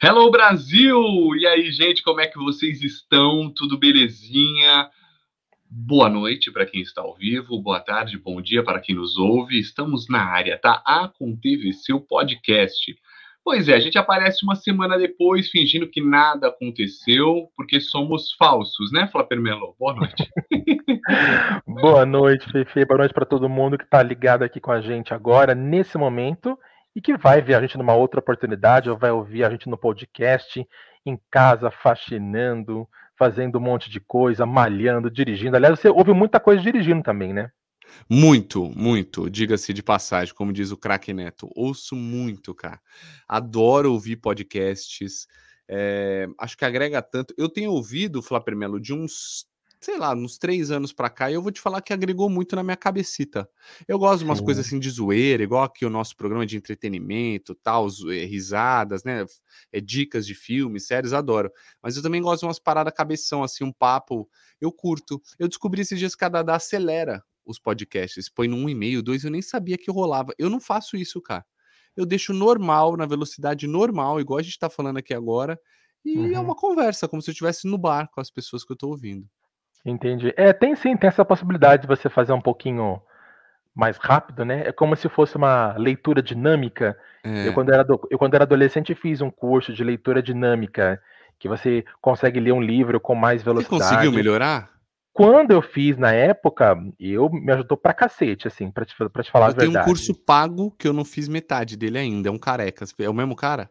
Hello Brasil! E aí, gente, como é que vocês estão? Tudo belezinha? Boa noite para quem está ao vivo, boa tarde, bom dia para quem nos ouve. Estamos na área, tá? A TVC, o podcast. Pois é, a gente aparece uma semana depois fingindo que nada aconteceu, porque somos falsos, né, Flapper Melo? Boa noite. boa noite, Fefe. Boa noite para todo mundo que está ligado aqui com a gente agora, nesse momento e que vai ver a gente numa outra oportunidade, ou vai ouvir a gente no podcast, em casa, faxinando, fazendo um monte de coisa, malhando, dirigindo. Aliás, você ouve muita coisa dirigindo também, né? Muito, muito. Diga-se de passagem, como diz o craque Neto. Ouço muito, cara. Adoro ouvir podcasts. É, acho que agrega tanto. Eu tenho ouvido, Flávio Melo, de uns sei lá, uns três anos pra cá, e eu vou te falar que agregou muito na minha cabecita. Eu gosto de umas coisas assim de zoeira, igual aqui o nosso programa de entretenimento, tal, é, risadas, né? É, dicas de filmes, séries, adoro. Mas eu também gosto de umas paradas cabeção, assim, um papo. Eu curto. Eu descobri esses dias que a Dada acelera os podcasts. Põe no um e meio, dois, eu nem sabia que rolava. Eu não faço isso, cara. Eu deixo normal, na velocidade normal, igual a gente tá falando aqui agora. E é uhum. é uma conversa, como se eu estivesse no bar com as pessoas que eu tô ouvindo. Entendi. É, tem sim, tem essa possibilidade de você fazer um pouquinho mais rápido, né? É como se fosse uma leitura dinâmica. É. Eu, quando era do, eu, quando era adolescente, fiz um curso de leitura dinâmica, que você consegue ler um livro com mais velocidade. Você conseguiu melhorar? Quando eu fiz na época, eu me ajudou pra cacete, assim, pra te, pra te falar eu a verdade. Eu tenho um curso pago que eu não fiz metade dele ainda, é um careca. É o mesmo cara?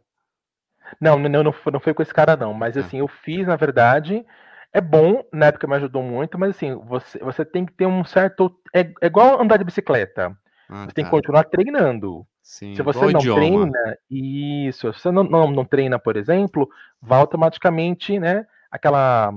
Não, não, não, foi, não foi com esse cara, não. Mas ah. assim, eu fiz, na verdade, é bom, na época me ajudou muito, mas assim, você, você tem que ter um certo. É, é igual andar de bicicleta. Ah, você tá. tem que tá. continuar treinando. Sim, se você não idioma. treina, isso, se você não, não, não treina, por exemplo, vai automaticamente, né? Aquela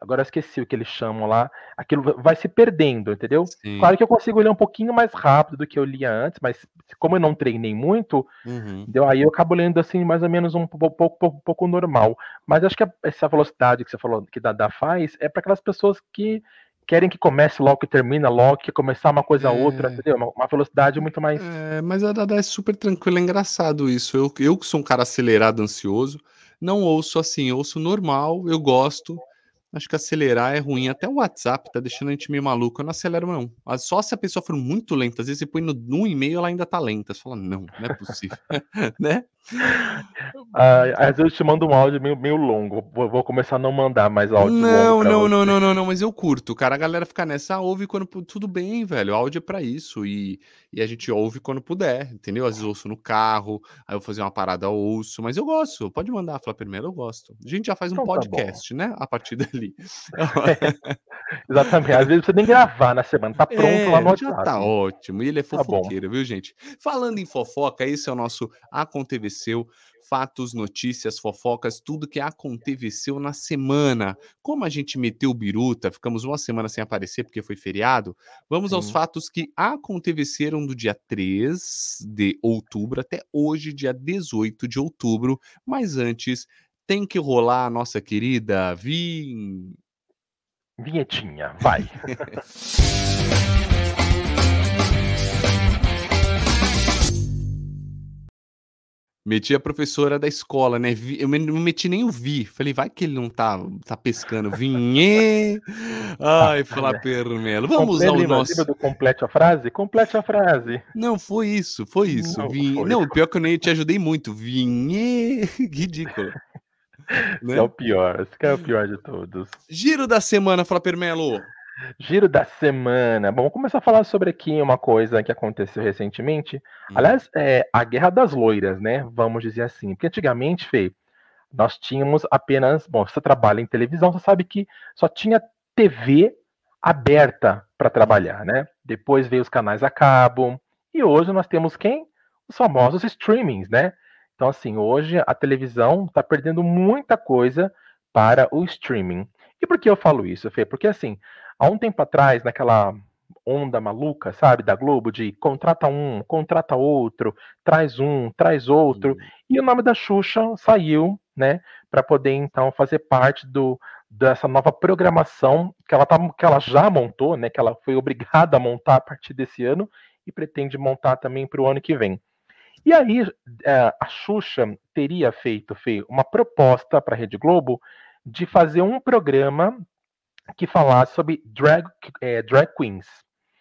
agora eu esqueci o que eles chamam lá, aquilo vai se perdendo, entendeu? Sim. Claro que eu consigo ler um pouquinho mais rápido do que eu lia antes, mas como eu não treinei muito, uhum. entendeu? aí eu acabo lendo assim mais ou menos um pouco, pouco, pouco normal. Mas acho que essa velocidade que você falou que Dada faz é para aquelas pessoas que querem que comece logo, que termina logo, que começar uma coisa a é... outra, entendeu? Uma, uma, velocidade muito mais. É, mas a Dada é super tranquila, é engraçado isso. Eu, eu que sou um cara acelerado, ansioso, não ouço assim, ouço normal, eu gosto. Acho que acelerar é ruim. Até o WhatsApp tá deixando a gente meio maluco. Eu não acelero, não. Só se a pessoa for muito lenta. Às vezes você põe no 1,5 ela ainda tá lenta. Você fala, não, não é possível. né? Ah, às vezes eu te mando um áudio meio, meio longo. Vou, começar a não mandar mais áudio. Não, não, não, não, não, não, mas eu curto. Cara, a galera fica nessa, ah, ouve quando. Tudo bem, velho. Áudio é pra isso. E, e a gente ouve quando puder, entendeu? Às vezes ouço no carro, aí eu vou fazer uma parada, ouço. Mas eu gosto. Pode mandar, falar primeiro, eu gosto. A gente já faz um então, tá podcast, tá né? A partir dali. É, exatamente. Às vezes você nem gravar na semana. Tá pronto é, lá no WhatsApp. Já tá ótimo. E ele é tá fofoqueiro, tá viu, gente? Falando em fofoca, esse é o nosso Aconteceu aconteceu, fatos, notícias, fofocas, tudo que aconteceu na semana. Como a gente meteu biruta, ficamos uma semana sem aparecer porque foi feriado, vamos Sim. aos fatos que aconteceram do dia 3 de outubro até hoje, dia 18 de outubro. Mas antes, tem que rolar a nossa querida Vin... Vinhetinha, vai. Meti a professora da escola, né? Eu não meti nem o vi. Falei, vai que ele não tá, tá pescando. Vinhê! Ai, falar permelo. Vamos usar o nosso. do complete a frase? Complete a frase. Não, foi isso, foi isso. Não, Vin... foi. não pior que eu nem te ajudei muito. Vinhê! Ridículo. Né? Esse é o pior, esse é o pior de todos. Giro da semana, Fala Permelo. Giro da semana. Bom, vamos começar a falar sobre aqui uma coisa que aconteceu recentemente. Hum. Aliás, é a Guerra das Loiras, né? Vamos dizer assim. Porque antigamente, Fê, nós tínhamos apenas. Bom, você trabalha em televisão, você sabe que só tinha TV aberta para trabalhar, né? Depois veio os canais a cabo. E hoje nós temos quem? Os famosos streamings, né? Então, assim, hoje a televisão está perdendo muita coisa para o streaming. E por que eu falo isso, Fê? Porque, assim, há um tempo atrás, naquela onda maluca, sabe, da Globo, de contrata um, contrata outro, traz um, traz outro, e o nome da Xuxa saiu, né, para poder então fazer parte do dessa nova programação que ela, tá, que ela já montou, né, que ela foi obrigada a montar a partir desse ano e pretende montar também para o ano que vem. E aí é, a Xuxa teria feito, feito uma proposta para a Rede Globo de fazer um programa que falasse sobre drag, é, drag queens.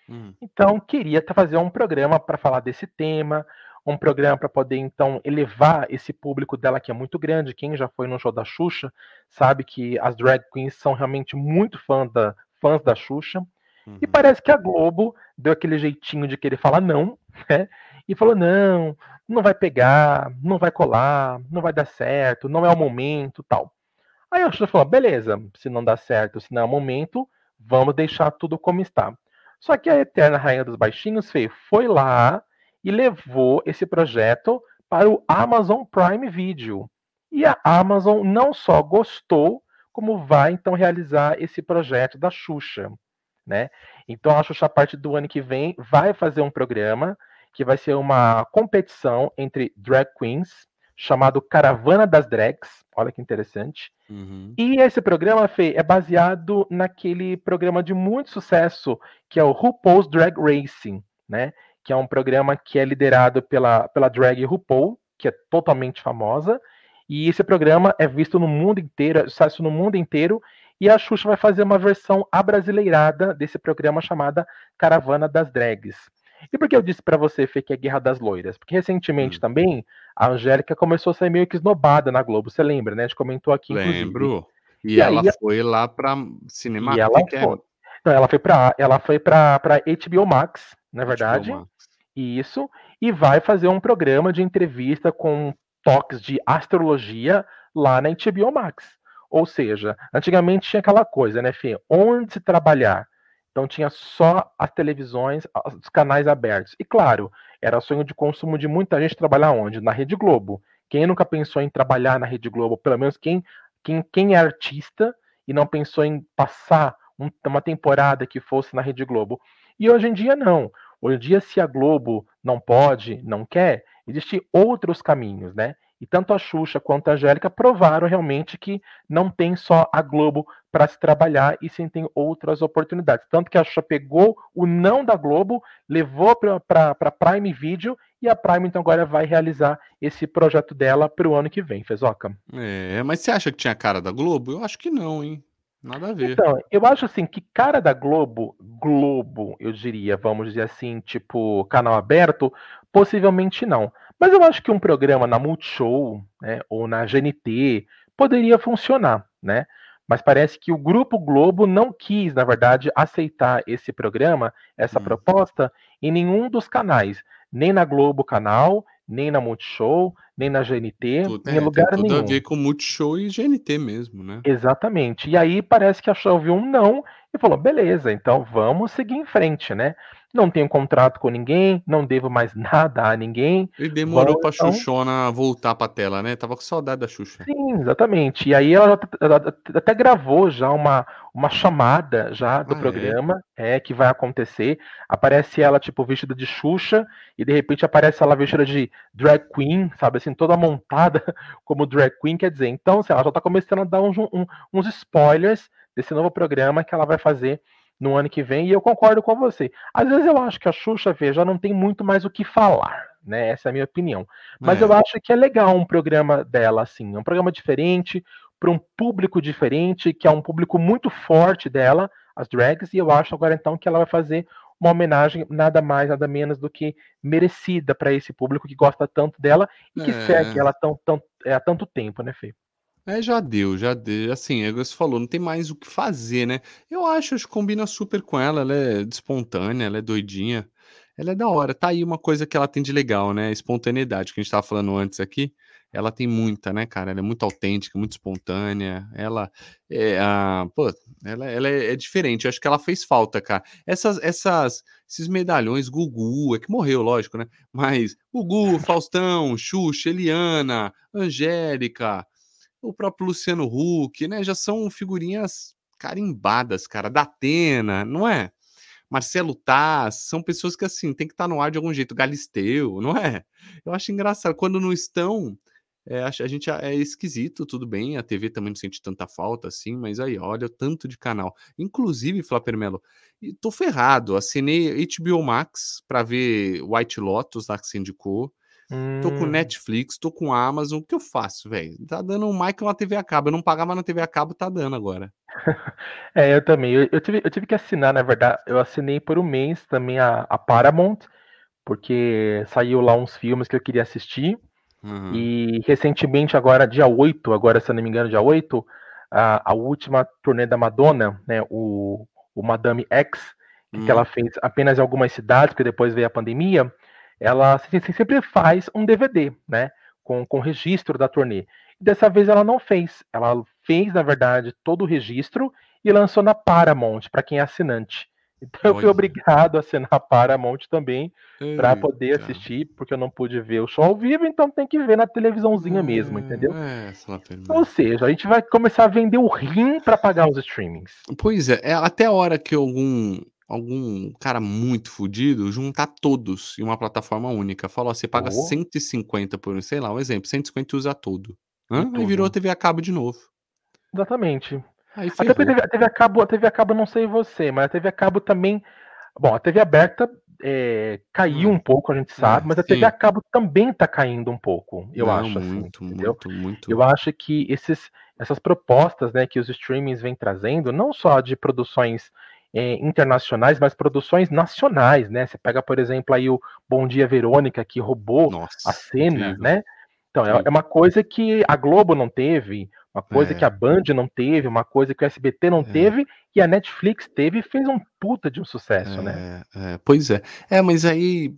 Hum. Então, queria fazer um programa para falar desse tema, um programa para poder, então, elevar esse público dela que é muito grande. Quem já foi no show da Xuxa sabe que as drag queens são realmente muito fã da, fãs da Xuxa. Uhum. E parece que a Globo deu aquele jeitinho de querer falar não, né? E falou: não, não vai pegar, não vai colar, não vai dar certo, não é o momento, tal. Aí a Xuxa falou: beleza, se não dá certo, se não é o momento, vamos deixar tudo como está. Só que a Eterna Rainha dos Baixinhos Fê, foi lá e levou esse projeto para o Amazon Prime Video. E a Amazon não só gostou, como vai então realizar esse projeto da Xuxa, né? Então a Xuxa a partir do ano que vem vai fazer um programa que vai ser uma competição entre drag queens chamado Caravana das Drags. Olha que interessante. Uhum. E esse programa, Fê, é baseado naquele programa de muito sucesso que é o RuPaul's Drag Racing, né? Que é um programa que é liderado pela, pela drag RuPaul, que é totalmente famosa. E esse programa é visto no mundo inteiro, é sucesso no mundo inteiro. E a Xuxa vai fazer uma versão abrasileirada desse programa chamada Caravana das Drags. E por que eu disse para você, Fê, que é Guerra das Loiras? Porque recentemente hum. também a Angélica começou a ser meio que esnobada na Globo, você lembra, né? A gente comentou aqui, Lembro. E, e ela aí, foi lá para cinema. E ela foi. Não, ela foi para ela foi para HBO Max, na verdade. Max. Isso. E vai fazer um programa de entrevista com toques de astrologia lá na HBO Max. Ou seja, antigamente tinha aquela coisa, né, Fê? Onde se trabalhar então tinha só as televisões, os canais abertos. E claro, era sonho de consumo de muita gente trabalhar onde? Na Rede Globo. Quem nunca pensou em trabalhar na Rede Globo? Pelo menos quem, quem, quem é artista e não pensou em passar um, uma temporada que fosse na Rede Globo. E hoje em dia não. Hoje em dia, se a Globo não pode, não quer, existem outros caminhos, né? E tanto a Xuxa quanto a Angélica provaram realmente que não tem só a Globo para se trabalhar e sim tem outras oportunidades. Tanto que a Xuxa pegou o não da Globo, levou para a Prime Video e a Prime então agora vai realizar esse projeto dela para o ano que vem, Fezoca. É, mas você acha que tinha cara da Globo? Eu acho que não, hein? Nada a ver. Então, eu acho assim que cara da Globo, Globo, eu diria, vamos dizer assim, tipo canal aberto, possivelmente não. Mas eu acho que um programa na Multishow, né, ou na GNT, poderia funcionar, né? Mas parece que o Grupo Globo não quis, na verdade, aceitar esse programa, essa hum. proposta, em nenhum dos canais. Nem na Globo Canal, nem na Multishow, nem na GNT, tudo, em é, lugar tem tudo nenhum. a ver com Multishow e GNT mesmo, né? Exatamente. E aí parece que a Show viu um não e falou: beleza, então vamos seguir em frente, né? Não tenho contrato com ninguém, não devo mais nada a ninguém. E demorou para então... Xuxona voltar para a tela, né? Tava com saudade da Xuxa. Sim, exatamente. E aí ela, ela até gravou já uma, uma chamada já do ah, é? programa, é? é? que vai acontecer. Aparece ela tipo vestida de Xuxa e de repente aparece ela vestida de drag queen, sabe assim, toda montada como drag queen, quer dizer. Então, assim, ela já tá começando a dar uns, uns spoilers desse novo programa que ela vai fazer no ano que vem, e eu concordo com você. Às vezes eu acho que a Xuxa, veja, não tem muito mais o que falar, né? Essa é a minha opinião. Mas é. eu acho que é legal um programa dela, assim, um programa diferente, para um público diferente, que é um público muito forte dela, as drags, e eu acho agora então que ela vai fazer uma homenagem nada mais, nada menos do que merecida para esse público que gosta tanto dela e que é. segue ela tão, tão, é, há tanto tempo, né, Fê? É, já deu, já deu. Assim, é você falou, não tem mais o que fazer, né? Eu acho, acho que combina super com ela, ela é espontânea, ela é doidinha. Ela é da hora. Tá aí uma coisa que ela tem de legal, né? Espontaneidade, que a gente tava falando antes aqui. Ela tem muita, né, cara? Ela é muito autêntica, muito espontânea. Ela é, a, pô, ela, ela é, é diferente. Eu acho que ela fez falta, cara. Essas, essas, esses medalhões, Gugu, é que morreu, lógico, né? Mas Gugu, Faustão, Xuxa, Eliana, Angélica, o próprio Luciano Huck, né? Já são figurinhas carimbadas, cara, da Atena, não é? Marcelo Taz, são pessoas que assim tem que estar tá no ar de algum jeito, Galisteu, não é? Eu acho engraçado quando não estão, é, a gente é esquisito, tudo bem, a TV também não sente tanta falta assim, mas aí olha o tanto de canal. Inclusive, Flapper Melo, tô ferrado, assinei HBO Max para ver White Lotus lá que você indicou. Tô com Hum. Netflix, tô com Amazon, o que eu faço, velho? Tá dando o Michael na TV a cabo. Eu não pagava na TV a cabo, tá dando agora. É, eu também. Eu, eu tive, eu tive que assinar, na verdade, eu assinei por um mês também a, a Paramount, porque saiu lá uns filmes que eu queria assistir. Uhum. E recentemente, agora, dia 8, agora, se eu não me engano, dia 8, a, a última turnê da Madonna, né, o, o Madame X, que, Hum. que ela fez apenas em algumas cidades, porque depois veio a pandemia, ela se- se- sempre faz um DVD, né, com, com registro da turnê. E dessa vez ela não fez. Ela fez, na verdade, todo o registro e lançou na Paramount, para quem é assinante. Então eu fui Olha. obrigado a assinar a Paramount também, para poder assistir, porque eu não pude ver o show ao vivo, então tem que ver na televisãozinha mesmo, entendeu? É, Ou seja, a gente vai começar a vender o rim para pagar os streamings. Pois é, é até a hora que algum algum cara muito fudido juntar todos em uma plataforma única. Falou, ó, você paga Oh. 150 por, sei lá, um exemplo, 150 e usa tudo. Hã? Aí virou a TV a cabo de novo. Exatamente. Aí a. TV, a TV a cabo, a TV a cabo, não sei você, mas a TV a cabo também. Bom, a TV aberta é, caiu Hum. um pouco, a gente sabe, É, mas a TV sim. a cabo também tá caindo um pouco, eu Não, acho, assim, muito, entendeu? muito, muito. Eu acho que esses, essas propostas né, que os streamings vêm trazendo, não só de produções eh, internacionais, mas produções nacionais, né? Você pega, por exemplo, aí o Bom Dia Verônica, que roubou Nossa, a cena, né? Então, é, é uma coisa que a Globo não teve, uma coisa É. que a Band não teve, uma coisa que o SBT não É. teve, e a Netflix teve e fez um puta de um sucesso, né? É, é, pois é. É, mas aí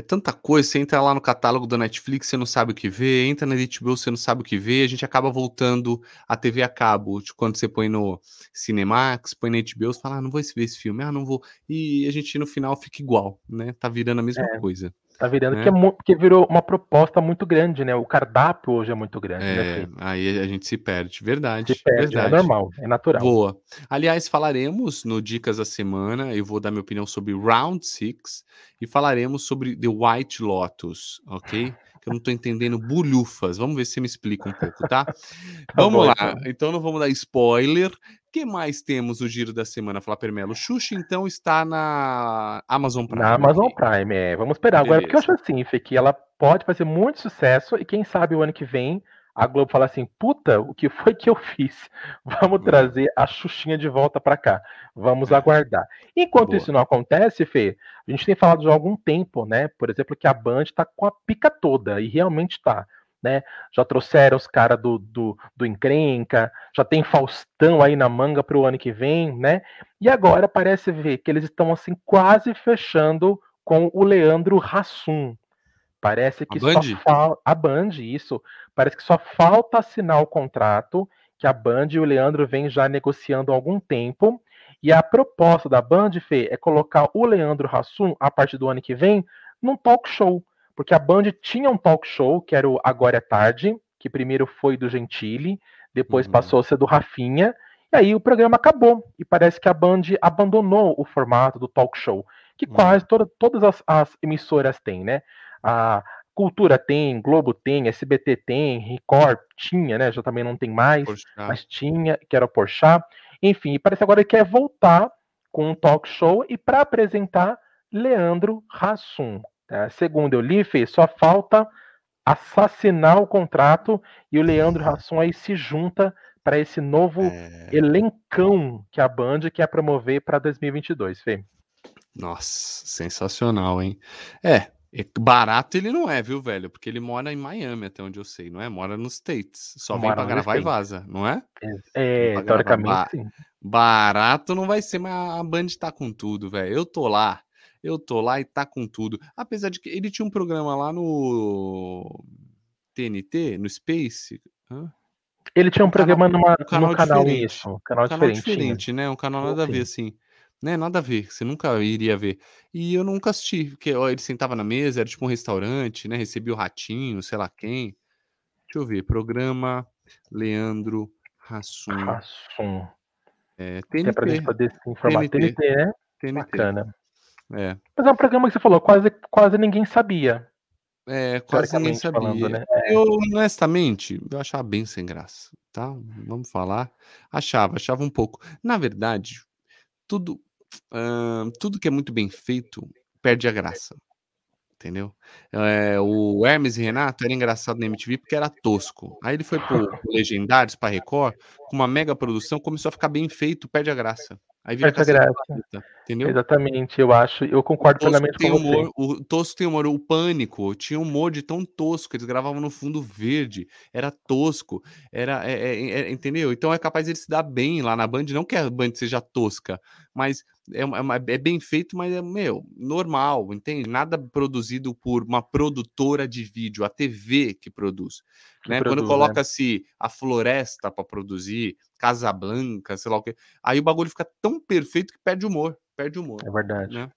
é tanta coisa. Você entra lá no catálogo da Netflix, você não sabe o que ver. Entra na HBO, você não sabe o que ver. A gente acaba voltando à TV a cabo. Tipo, quando você põe no Cinemax, põe na HBO, você fala, ah, não vou ver esse filme. Ah, não vou. E a gente no final fica igual, né? Tá virando a mesma É. coisa. Tá virando, né? que é porque virou uma proposta muito grande, né? O cardápio hoje é muito grande, né, É, Fê? aí a gente se perde. Verdade. Se perde, é verdade. normal, é natural. Boa. Aliás, falaremos no Dicas da Semana, eu vou dar minha opinião sobre Round Six e falaremos sobre The White Lotus, ok? Que eu não tô entendendo bulhufas. Vamos ver se você me explica um pouco, tá? vamos bom, lá. então. Então não vamos dar spoiler. O que mais temos no Giro da Semana, Flávio Melo? Xuxa, então, está na Amazon Prime. Na Amazon. Prime, é. Vamos esperar agora, porque eu Beleza. acho assim, Fê, que ela pode fazer muito sucesso e quem sabe o ano que vem a Globo fala assim, puta, o que foi que eu fiz? Vamos Hum. trazer a Xuxinha de volta pra cá. Vamos aguardar. Enquanto Boa. isso não acontece, Fê, a gente tem falado já há algum tempo, né? Por exemplo, que a Band tá com a pica toda, e realmente tá. Né? Já trouxeram os caras do, do, do Encrenca, já tem Faustão aí na manga pro ano que vem, né? E agora parece ver que eles estão assim quase fechando com o Leandro Hassum. Parece que A só Band? falta a Band, isso. Parece que só falta assinar o contrato que a Band e o Leandro vêm já negociando há algum tempo. E a proposta da Band, Fê, é colocar o Leandro Hassum, a partir do ano que vem, num talk show. Porque a Band tinha um talk show, que era o Agora é Tarde, que primeiro foi do Gentili, depois Uhum. passou a ser do Rafinha, e aí o programa acabou. E parece que a Band abandonou o formato do talk show, que Hum. quase toda- todas as, as emissoras têm, né? A Cultura tem, Globo tem, SBT tem, Record tinha, né? Já também não tem mais, Poxa, mas tinha, que era o Porchat. Enfim, parece agora que quer voltar com um talk show e para apresentar Leandro Hassum. Tá? Segundo eu li, Fê, só falta assassinar o contrato e o Leandro Hassum aí se junta para esse novo é... elencão que a Band quer promover para 2022, Fê. Nossa, sensacional, hein? É, é barato ele não é, viu, velho? Porque ele mora em Miami, até onde eu sei, não é? Mora nos States. Só vem Mora pra nos gravar e States. vaza, não é? É, gravar teoricamente, sim. Barato não vai ser, mas a Band tá com tudo, velho. Eu tô lá. Eu tô lá e tá com tudo. Apesar de que ele tinha um programa lá no TNT, no Space. Hã? Ele tinha um Um canal- programa numa, um canal no canal diferente. isso, um canal, Um canal diferente. tinha. diferente, né? Um canal nada a ver, Sim. assim. Né? Nada a ver, você nunca iria ver. E eu nunca assisti, porque ó, ele sentava na mesa, era tipo um restaurante, né? Recebia o ratinho, sei lá quem. Deixa eu ver, programa Leandro Hassum. Hassum. É, Que é pra gente TNT. poder se informar. TNT. TNT, né? TNT. Bacana. É. Mas é um programa que você falou, quase, quase ninguém sabia. É, quase ninguém sabia. falando, né? Eu, honestamente, eu achava bem sem graça, tá? Vamos falar. Achava, achava um pouco. Na verdade, tudo, tudo que é muito bem feito perde a graça. entendeu? É, o Hermes e Renato era engraçado na MTV porque era tosco. Aí ele foi pro Legendários, pra Record, com uma mega produção, começou a ficar bem feito, perde a graça. Aí vira Perde a Cacete graça. Planeta, entendeu? Exatamente, eu acho, eu concordo plenamente com você. humor, o Tosco tem humor, o Pânico tinha humor de tão tosco, eles gravavam no fundo verde, era tosco, era, é, é, é, entendeu? Então é capaz de ele se dar bem lá na Band, não que a Band seja tosca, mas é, uma- é é bem feito, mas é, meu, normal, entende? Nada produzido por uma produtora de vídeo, a TV que produz. Que Né? Quando produz, né? coloca-se a floresta para produzir, Casablanca, sei lá o quê, aí o bagulho fica tão perfeito que perde humor, perde humor, É verdade. né?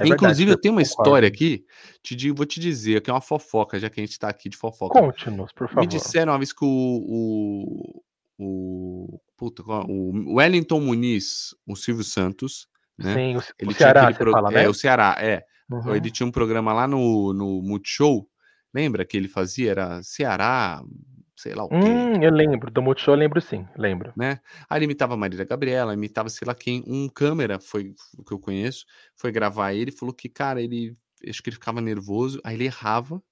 É Inclusive, verdade, eu tenho uma concordo. história aqui, te digo, vou te dizer, que é uma fofoca, já que a gente tá aqui de fofoca. Conte-nos, por Me favor. disseram uma vez que o. O. o puta, o Wellington Muniz, o Silvio Santos, né? Sim, o, o Ele tinha Ceará, você pro- fala, É, né? o Ceará, é. Uhum. Ele tinha um programa lá no, no Multishow. Lembra que ele fazia? Era Ceará, sei lá o quê. Hum, eu lembro, do Multishow eu lembro sim, lembro. né? Aí ele imitava a Marília Gabriela, imitava sei lá quem. Um câmera, foi o que eu conheço, foi gravar ele, falou que, cara, ele. Acho que ele ficava nervoso, aí ele errava.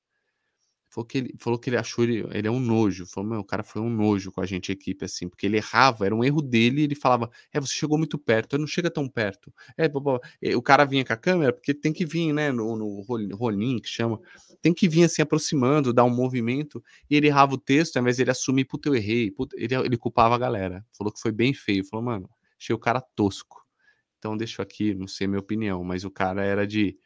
Falou que ele, falou que ele achou ele, ele é um nojo. Falou, meu, o cara foi um nojo com a gente, a equipe, assim, porque ele errava, era um erro dele, ele falava, é, você chegou muito perto, não chega tão perto. É, blá, blá, o cara vinha com a câmera, porque tem que vir, né, no, no rol- rolim, que chama, tem que vir assim, aproximando, dar um movimento, e ele errava o texto, de ele assumir, puta, eu errei, puta, ele, ele culpava a galera. Falou que foi bem feio, falou, mano, achei o cara tosco. Então deixo aqui, não sei a minha opinião, mas o cara era de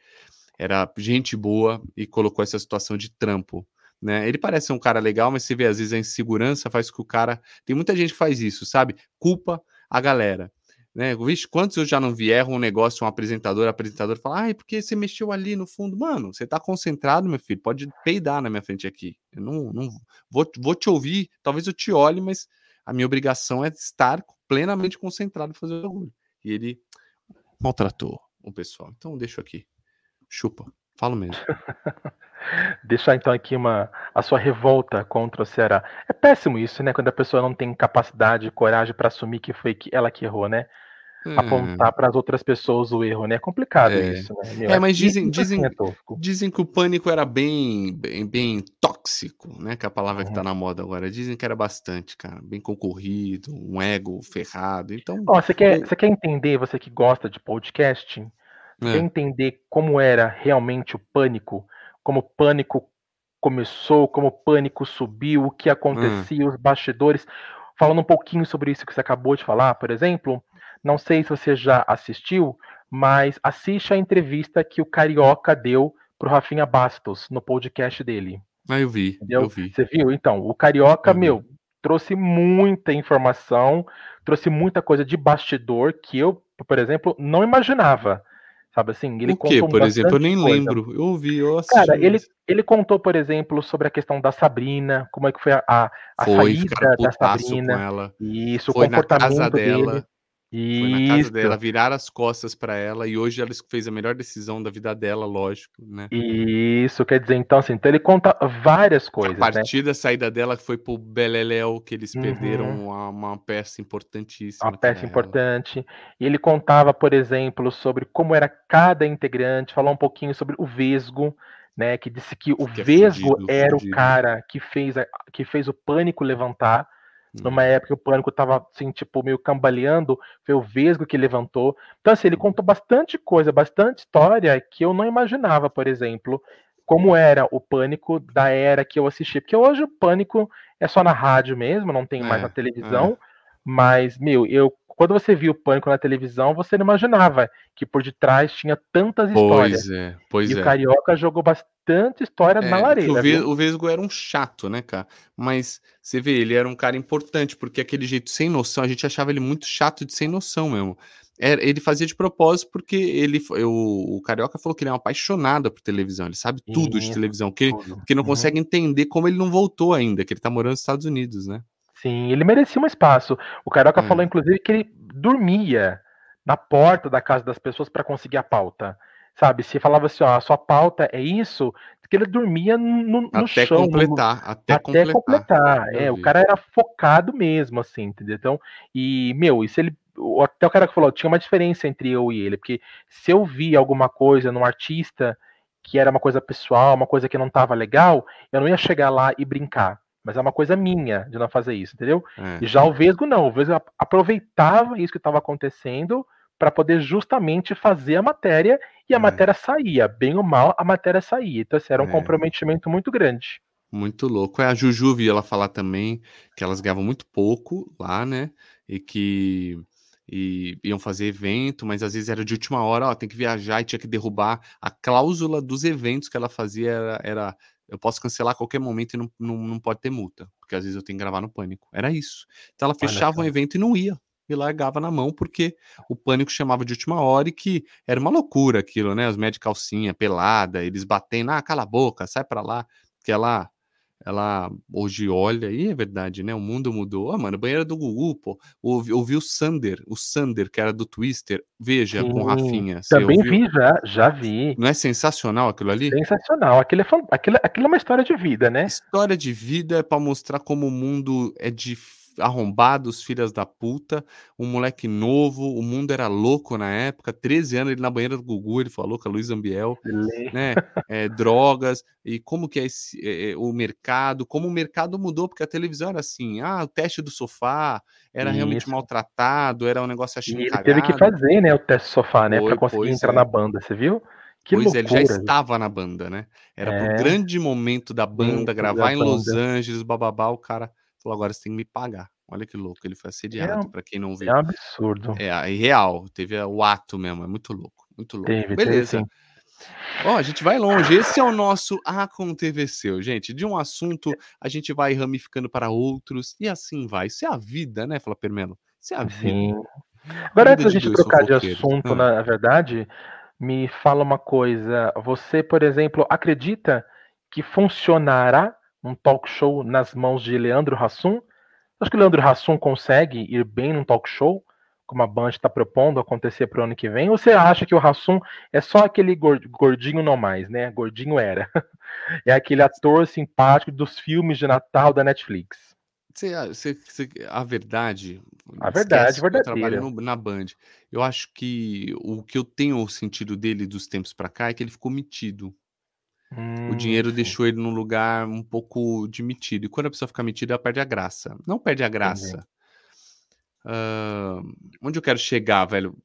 era gente boa e colocou essa situação de trampo. Né? Ele parece um cara legal, mas você vê, às vezes, a insegurança faz com que o cara. Tem muita gente que faz isso, sabe? Culpa a galera. Né? Vixe, quantos eu já não vi? Erra um negócio, um apresentador, apresentador fala, ai, porque você mexeu ali no fundo. Mano, você tá concentrado, meu filho, pode peidar na minha frente aqui. Eu não, não vou, vou te ouvir, talvez eu te olhe, mas a minha obrigação é estar plenamente concentrado em fazer o. E ele maltratou o pessoal. Então, deixo aqui. Chupa. Falo mesmo. Deixar então aqui uma a sua revolta contra o Ceará. É péssimo isso, né? Quando a pessoa não tem capacidade, coragem para assumir que foi que- ela que errou, né? Apontar para as outras pessoas o erro, né? É complicado É. isso, né? Meu, É, mas dizem- assim dizem- é tosco. Dizem que o pânico era bem, bem, bem tóxico, né? Que é a palavra que tá Uhum. na moda agora. Dizem que era bastante, cara. Bem concorrido, um ego ferrado. Então, Ó, você quer, eu- você quer entender, você que gosta de podcast, quer é, entender como era realmente o pânico, como o pânico começou, como o pânico subiu, o que acontecia, os bastidores. Falando um pouquinho sobre isso que você acabou de falar, por exemplo, não sei se você já assistiu, mas assiste a entrevista que o Carioca deu pro Rafinha Bastos no podcast dele. ah, eu vi, Entendeu? eu vi. Você viu? Então, o Carioca, Uhum. meu, trouxe muita informação, trouxe muita coisa de bastidor que eu, por exemplo, não imaginava. Sabe assim? Ele o que, por exemplo? Eu nem coisa. lembro. Eu ouvi, eu assisti. Cara, ele, ele contou, por exemplo, sobre a questão da Sabrina, como é que foi a, a, a foi saída da putaço com Sabrina, ela. isso, o Foi na casa comportamento dela. Dele. Foi na casa Isso, dela, virar as costas pra ela e hoje ela fez a melhor decisão da vida dela, lógico, né? isso, quer dizer, então assim, então ele conta várias A coisas, né? partir da saída dela foi pro Beleléu, que eles Uhum. perderam uma, uma peça importantíssima. uma peça importante. E ele contava, por exemplo, sobre como era cada integrante, falou um pouquinho sobre o Vesgo, né? Que disse que o Que é Vesgo fudido, era fudido. o cara que fez, a- que fez o pânico levantar. Numa Hum. época que o pânico tava assim, tipo, meio cambaleando, foi o Vesgo que levantou. Então, assim, ele contou bastante coisa, bastante história que eu não imaginava, por exemplo, como era o pânico da era que eu assisti. Porque hoje o pânico é só na rádio mesmo, não tem mais É, na televisão. Mas, meu, eu quando você viu o pânico na televisão, você não imaginava que por detrás tinha tantas histórias. Pois é, pois E é. o Carioca jogou bastante história É, na lareira. o, Ve- o Vesgo era um chato, né, cara? Mas você vê, ele era um cara importante, porque aquele jeito sem noção, a gente achava ele muito chato de sem noção mesmo. Era- ele fazia de propósito porque ele, eu- o Carioca falou que ele é um apaixonado por televisão, ele sabe tudo de Isso, televisão, que, tudo. que não Uhum. consegue entender como ele não voltou ainda, que ele tá morando nos Estados Unidos, né? Sim, ele merecia um espaço. O Carioca É. falou, inclusive, que ele dormia na porta da casa das pessoas para conseguir a pauta. Sabe, se falava assim, ó, a sua pauta é isso, que ele dormia no, no Até chão, no- completar, até, até completar. completar. Eu É, o cara era focado mesmo, assim, entendeu? Então, e, meu, e se ele. Até o cara que falou, tinha uma diferença entre eu e ele, porque se eu vi alguma coisa num artista que era uma coisa pessoal, uma coisa que não estava legal, eu não ia chegar lá e brincar. Mas é uma coisa minha de não fazer isso, entendeu? É. E já o Vesgo não, o Vesgo aproveitava isso que estava acontecendo para poder justamente fazer a matéria e a é. matéria saía, bem ou mal, a matéria saía. Então, assim, era um é. comprometimento muito grande. Muito louco. É, a Juju vi ela falar também que elas ganhavam muito pouco lá, né? E que e iam fazer evento, mas às vezes era de última hora, ó, tem que viajar e tinha que derrubar. A cláusula dos eventos que ela fazia era, era eu posso cancelar a qualquer momento e não, não, não pode ter multa, porque às vezes eu tenho que gravar no pânico. Era isso. Então ela fechava um evento e não ia. E largava na mão, porque o pânico chamava de última hora e que era uma loucura aquilo, né? Os médicos calcinha, pelada, eles batendo, ah, cala a boca, sai pra lá, porque ela ela hoje olha, e é verdade, né? O mundo mudou. Ah, mano, banheira do Gugu, pô. Ouvi, ouvi o Sander, o Sander, que era do Twister. Veja, Sim, com Rafinha. Também vi, já, já vi. Não é sensacional aquilo ali? Sensacional. Aquilo é, aquilo, aquilo é uma história de vida, né? História de vida é para mostrar como o mundo é difícil arrombados, filhas da puta, um moleque novo, o mundo era louco na época, 13 anos, ele na banheira do Gugu, ele falou com a Luiz Ambiel, né, é, drogas, e como que é esse, é, o mercado, como o mercado mudou, porque a televisão era assim, ah, o teste do sofá era Isso. realmente maltratado, era um negócio assim, ele teve que fazer, né, o teste do sofá, né, para conseguir entrar é. na banda, você viu? Que pois loucura, é, ele já estava na banda, né? Era é. pro grande momento da banda, gravar em Los Angeles, bababá, o cara falou: agora você tem que me pagar. Olha que louco, ele foi assediado, é, para quem não viu. É um absurdo. É, real, teve o ato mesmo, é muito louco, muito louco. Teve, Beleza. Teve, Ó, a gente vai longe. Esse é o nosso Aconteceu, gente. De um assunto, a gente vai ramificando para outros e assim vai. Isso é a vida, né, Fala Permelo? Isso é a vida. Sim. Agora, antes da gente trocar de assunto, ah. na verdade, me fala uma coisa. Você, por exemplo, acredita que funcionará um talk show nas mãos de Leandro Hassum? Acho que o Leandro Hassum consegue ir bem num talk show, como a Band está propondo acontecer para o ano que vem? Ou você acha que o Hassum é só aquele gordinho não mais, né? Gordinho era. é aquele ator simpático dos filmes de Natal da Netflix. Você, você, você, a verdade. A verdade, verdadeira. Eu trabalho no, na Band. Eu acho que o que eu tenho sentido dele dos tempos para cá é que ele ficou metido. Hum, o dinheiro sim. deixou ele num lugar um pouco de metido. E quando a pessoa fica metida, ela perde a graça. Não perde a graça. Uh, onde eu quero chegar, velho?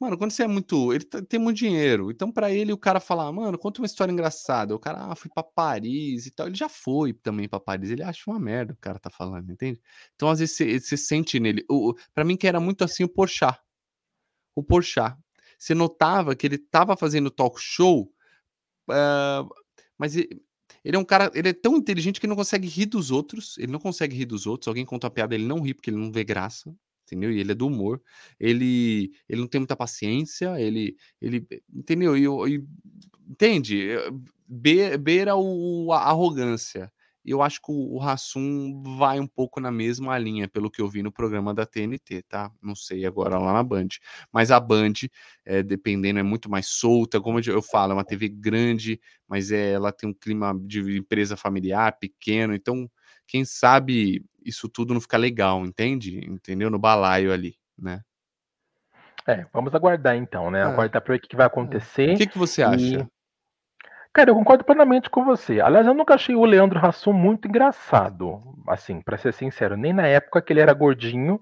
Mano, quando você é muito. Ele tem muito dinheiro. Então, para ele, o cara falar, mano, conta uma história engraçada. O cara, ah, fui pra Paris e tal. Ele já foi também pra Paris. Ele acha uma merda o cara tá falando, entende? Então, às vezes, você, você sente nele. Para mim, que era muito assim o Porchat. O Porchat. Você notava que ele tava fazendo talk show Uh, mas ele, ele é um cara, ele é tão inteligente que não consegue rir dos outros. Ele não consegue rir dos outros. Alguém conta uma piada, ele não ri porque ele não vê graça, entendeu? E ele é do humor. Ele, ele não tem muita paciência. Ele, ele, entendeu? E, e entende? Beira o, a arrogância. E eu acho que o, o Hassum vai um pouco na mesma linha, pelo que eu vi no programa da TNT, tá? Não sei agora lá na Band. Mas a Band, é, dependendo, é muito mais solta. Como eu falo, é uma TV grande, mas é, ela tem um clima de empresa familiar, pequeno. Então, quem sabe isso tudo não fica legal, entende? Entendeu? No balaio ali, né? É, vamos aguardar então, né? Ah. Aguardar para ver o que vai é. acontecer. O que, que você acha? E... Cara, eu concordo plenamente com você. Aliás, eu nunca achei o Leandro Hassum muito engraçado, assim, para ser sincero. Nem na época que ele era gordinho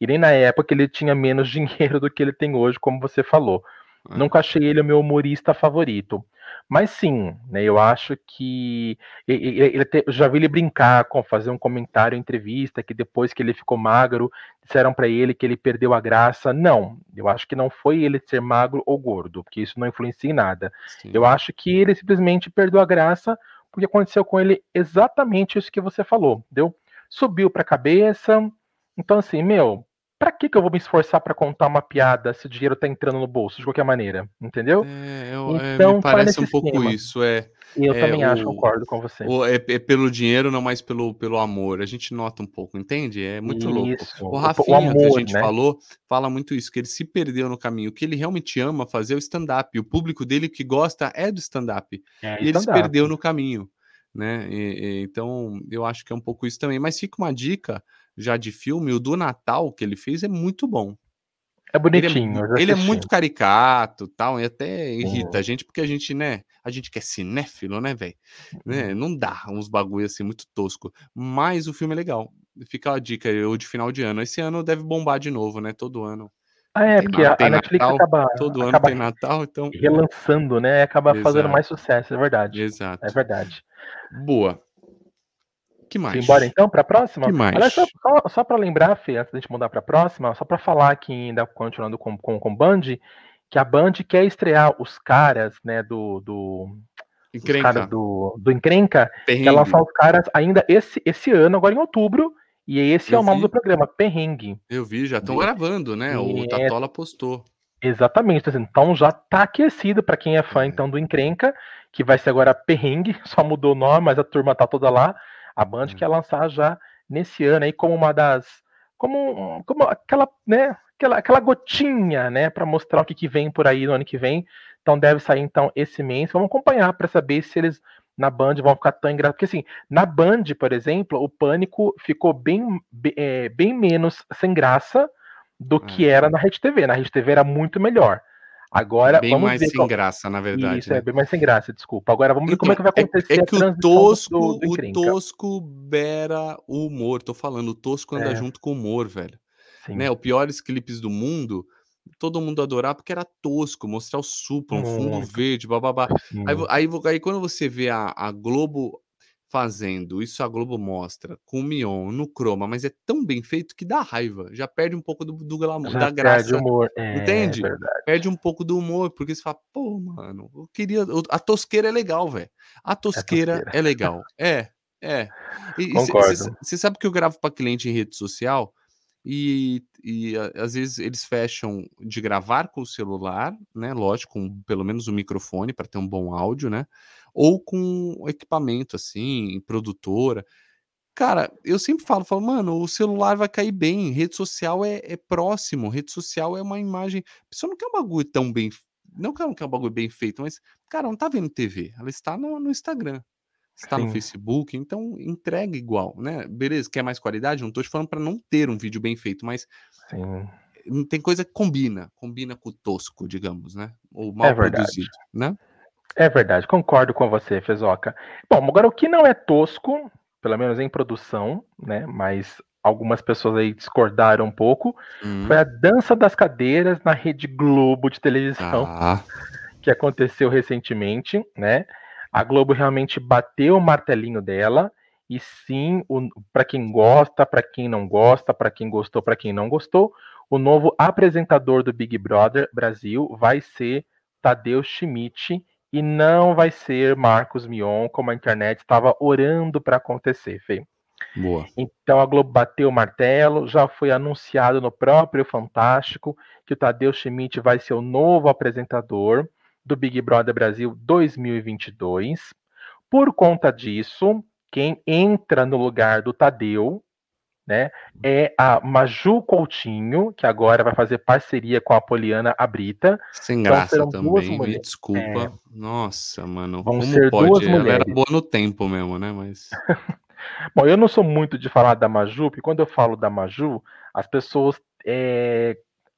e nem na época que ele tinha menos dinheiro do que ele tem hoje, como você falou. Uhum. Nunca achei ele o meu humorista favorito. Mas sim, né, eu acho que ele, te, já vi ele brincar com fazer um comentário em entrevista que depois que ele ficou magro, disseram para ele que ele perdeu a graça. Não, eu acho que não foi ele ser magro ou gordo, porque isso não influencia em nada. Sim. Eu acho que ele simplesmente perdeu a graça porque aconteceu com ele exatamente isso que você falou, deu? Subiu para a cabeça. Então assim, meu, Pra que, que eu vou me esforçar para contar uma piada se o dinheiro tá entrando no bolso, de qualquer maneira? Entendeu? É, eu, é, então, tá parece um pouco esquema. isso, é. Eu é, também o, acho, concordo com você. O, é, é, pelo dinheiro, não mais pelo, pelo amor. A gente nota um pouco, entende? É muito isso. louco. O Rafinha, o amor, que a gente né? falou, fala muito isso, que ele se perdeu no caminho. O que ele realmente ama fazer é o stand-up. O público dele que gosta é do stand-up. É, e ele se perdeu no caminho. Né? E, e, então, eu acho que é um pouco isso também. Mas fica uma dica já de filme, o do Natal que ele fez é muito bom. É bonitinho. Ele é, ele é muito caricato tal, e até irrita a gente, porque a gente, né? A gente que é cinéfilo, né, velho? Né, uhum. não dá uns bagulho assim muito tosco. Mas o filme é legal. Fica a dica, eu de final de ano. Esse ano deve bombar de novo, né? Todo ano. Ah, é, porque a, a Netflix Natal, acaba. Todo acaba ano tem Natal, então. Relançando, né? Acaba Exato. fazendo mais sucesso, é verdade. Exato. É verdade. Boa que mais? Embora então para a próxima? que mais? Olha, só, só, só para lembrar, Fê, antes da gente mudar para a próxima, só para falar aqui ainda, continuando com, com, com Band, que a Band quer estrear os caras, né, do. do Encrenca. Caras do, do Encrenca, quer lançar os caras ainda esse, esse ano, agora em outubro, e esse Eu é o nome vi. do programa, Perrengue. Eu vi, já estão gravando, né? O é... Tatola postou. Exatamente, então já tá aquecido para quem é fã é. então do Encrenca, que vai ser agora Perrengue, só mudou o nome, mas a turma tá toda lá. A Band hum. quer lançar já nesse ano aí como uma das como, como aquela, né, aquela, aquela gotinha, né, para mostrar o que, que vem por aí no ano que vem. Então deve sair então esse mês. Vamos acompanhar para saber se eles na Band vão ficar tão engraçados. Porque assim, na Band, por exemplo, o Pânico ficou bem, é, bem menos sem graça do que era na Rede TV. Na Rede TV era muito melhor. Agora, bem vamos mais ver sem qual... graça, na verdade. Isso, né? é bem mais sem graça, desculpa. Agora vamos ver então, como é que vai acontecer é, é que o tosco, do, do o tosco beira o humor. Tô falando, o tosco anda é. junto com o humor, velho. Né? Os piores clipes do mundo, todo mundo adorar porque era tosco, mostrar o supla, um fundo verde, bababá. Aí, aí, aí, quando você vê a, a Globo fazendo, isso a Globo mostra, com o Mion no Chroma, mas é tão bem feito que dá raiva, já perde um pouco do, do glamour, da graça. Perde humor, é, entende? É perde um pouco do humor, porque você fala, pô, mano, eu queria. A tosqueira é legal, velho. A tosqueira, é, é legal. É, é. Você sabe que eu gravo para cliente em rede social e, e às vezes eles fecham de gravar com o celular, né? Lógico, com pelo menos o microfone para ter um bom áudio, né? Ou com equipamento assim, produtora. Cara, eu sempre falo, falo, mano, o celular vai cair bem, rede social é, é próximo, rede social é uma imagem. A pessoa não quer um bagulho tão bem. Não que ela não quer um bagulho bem feito, mas, cara, não tá vendo TV, ela está no, no Instagram, está Sim. no Facebook, então entrega igual, né? Beleza, quer mais qualidade? Não tô te falando para não ter um vídeo bem feito, mas. Sim. Tem coisa que combina, combina com o tosco, digamos, né? Ou mal é produzido, né? É verdade, concordo com você, Fezoca. Bom, agora o que não é tosco, pelo menos em produção, né? Mas algumas pessoas aí discordaram um pouco, hum. foi a dança das cadeiras na Rede Globo de televisão, ah. que aconteceu recentemente, né? A Globo realmente bateu o martelinho dela, e sim, para quem gosta, para quem não gosta, para quem gostou, para quem não gostou, o novo apresentador do Big Brother Brasil vai ser Tadeu Schmidt, e não vai ser Marcos Mion, como a internet estava orando para acontecer, Fê. Boa. Então a Globo bateu o martelo, já foi anunciado no próprio Fantástico que o Tadeu Schmidt vai ser o novo apresentador do Big Brother Brasil 2022. Por conta disso, quem entra no lugar do Tadeu né? É a Maju Coutinho, que agora vai fazer parceria com a Poliana Abrita. Sem então, graça também, me desculpa. É... Nossa, mano, Vão como ser pode? Ela mulheres. era boa no tempo mesmo, né? Mas. Bom, eu não sou muito de falar da Maju, porque quando eu falo da Maju, as pessoas é,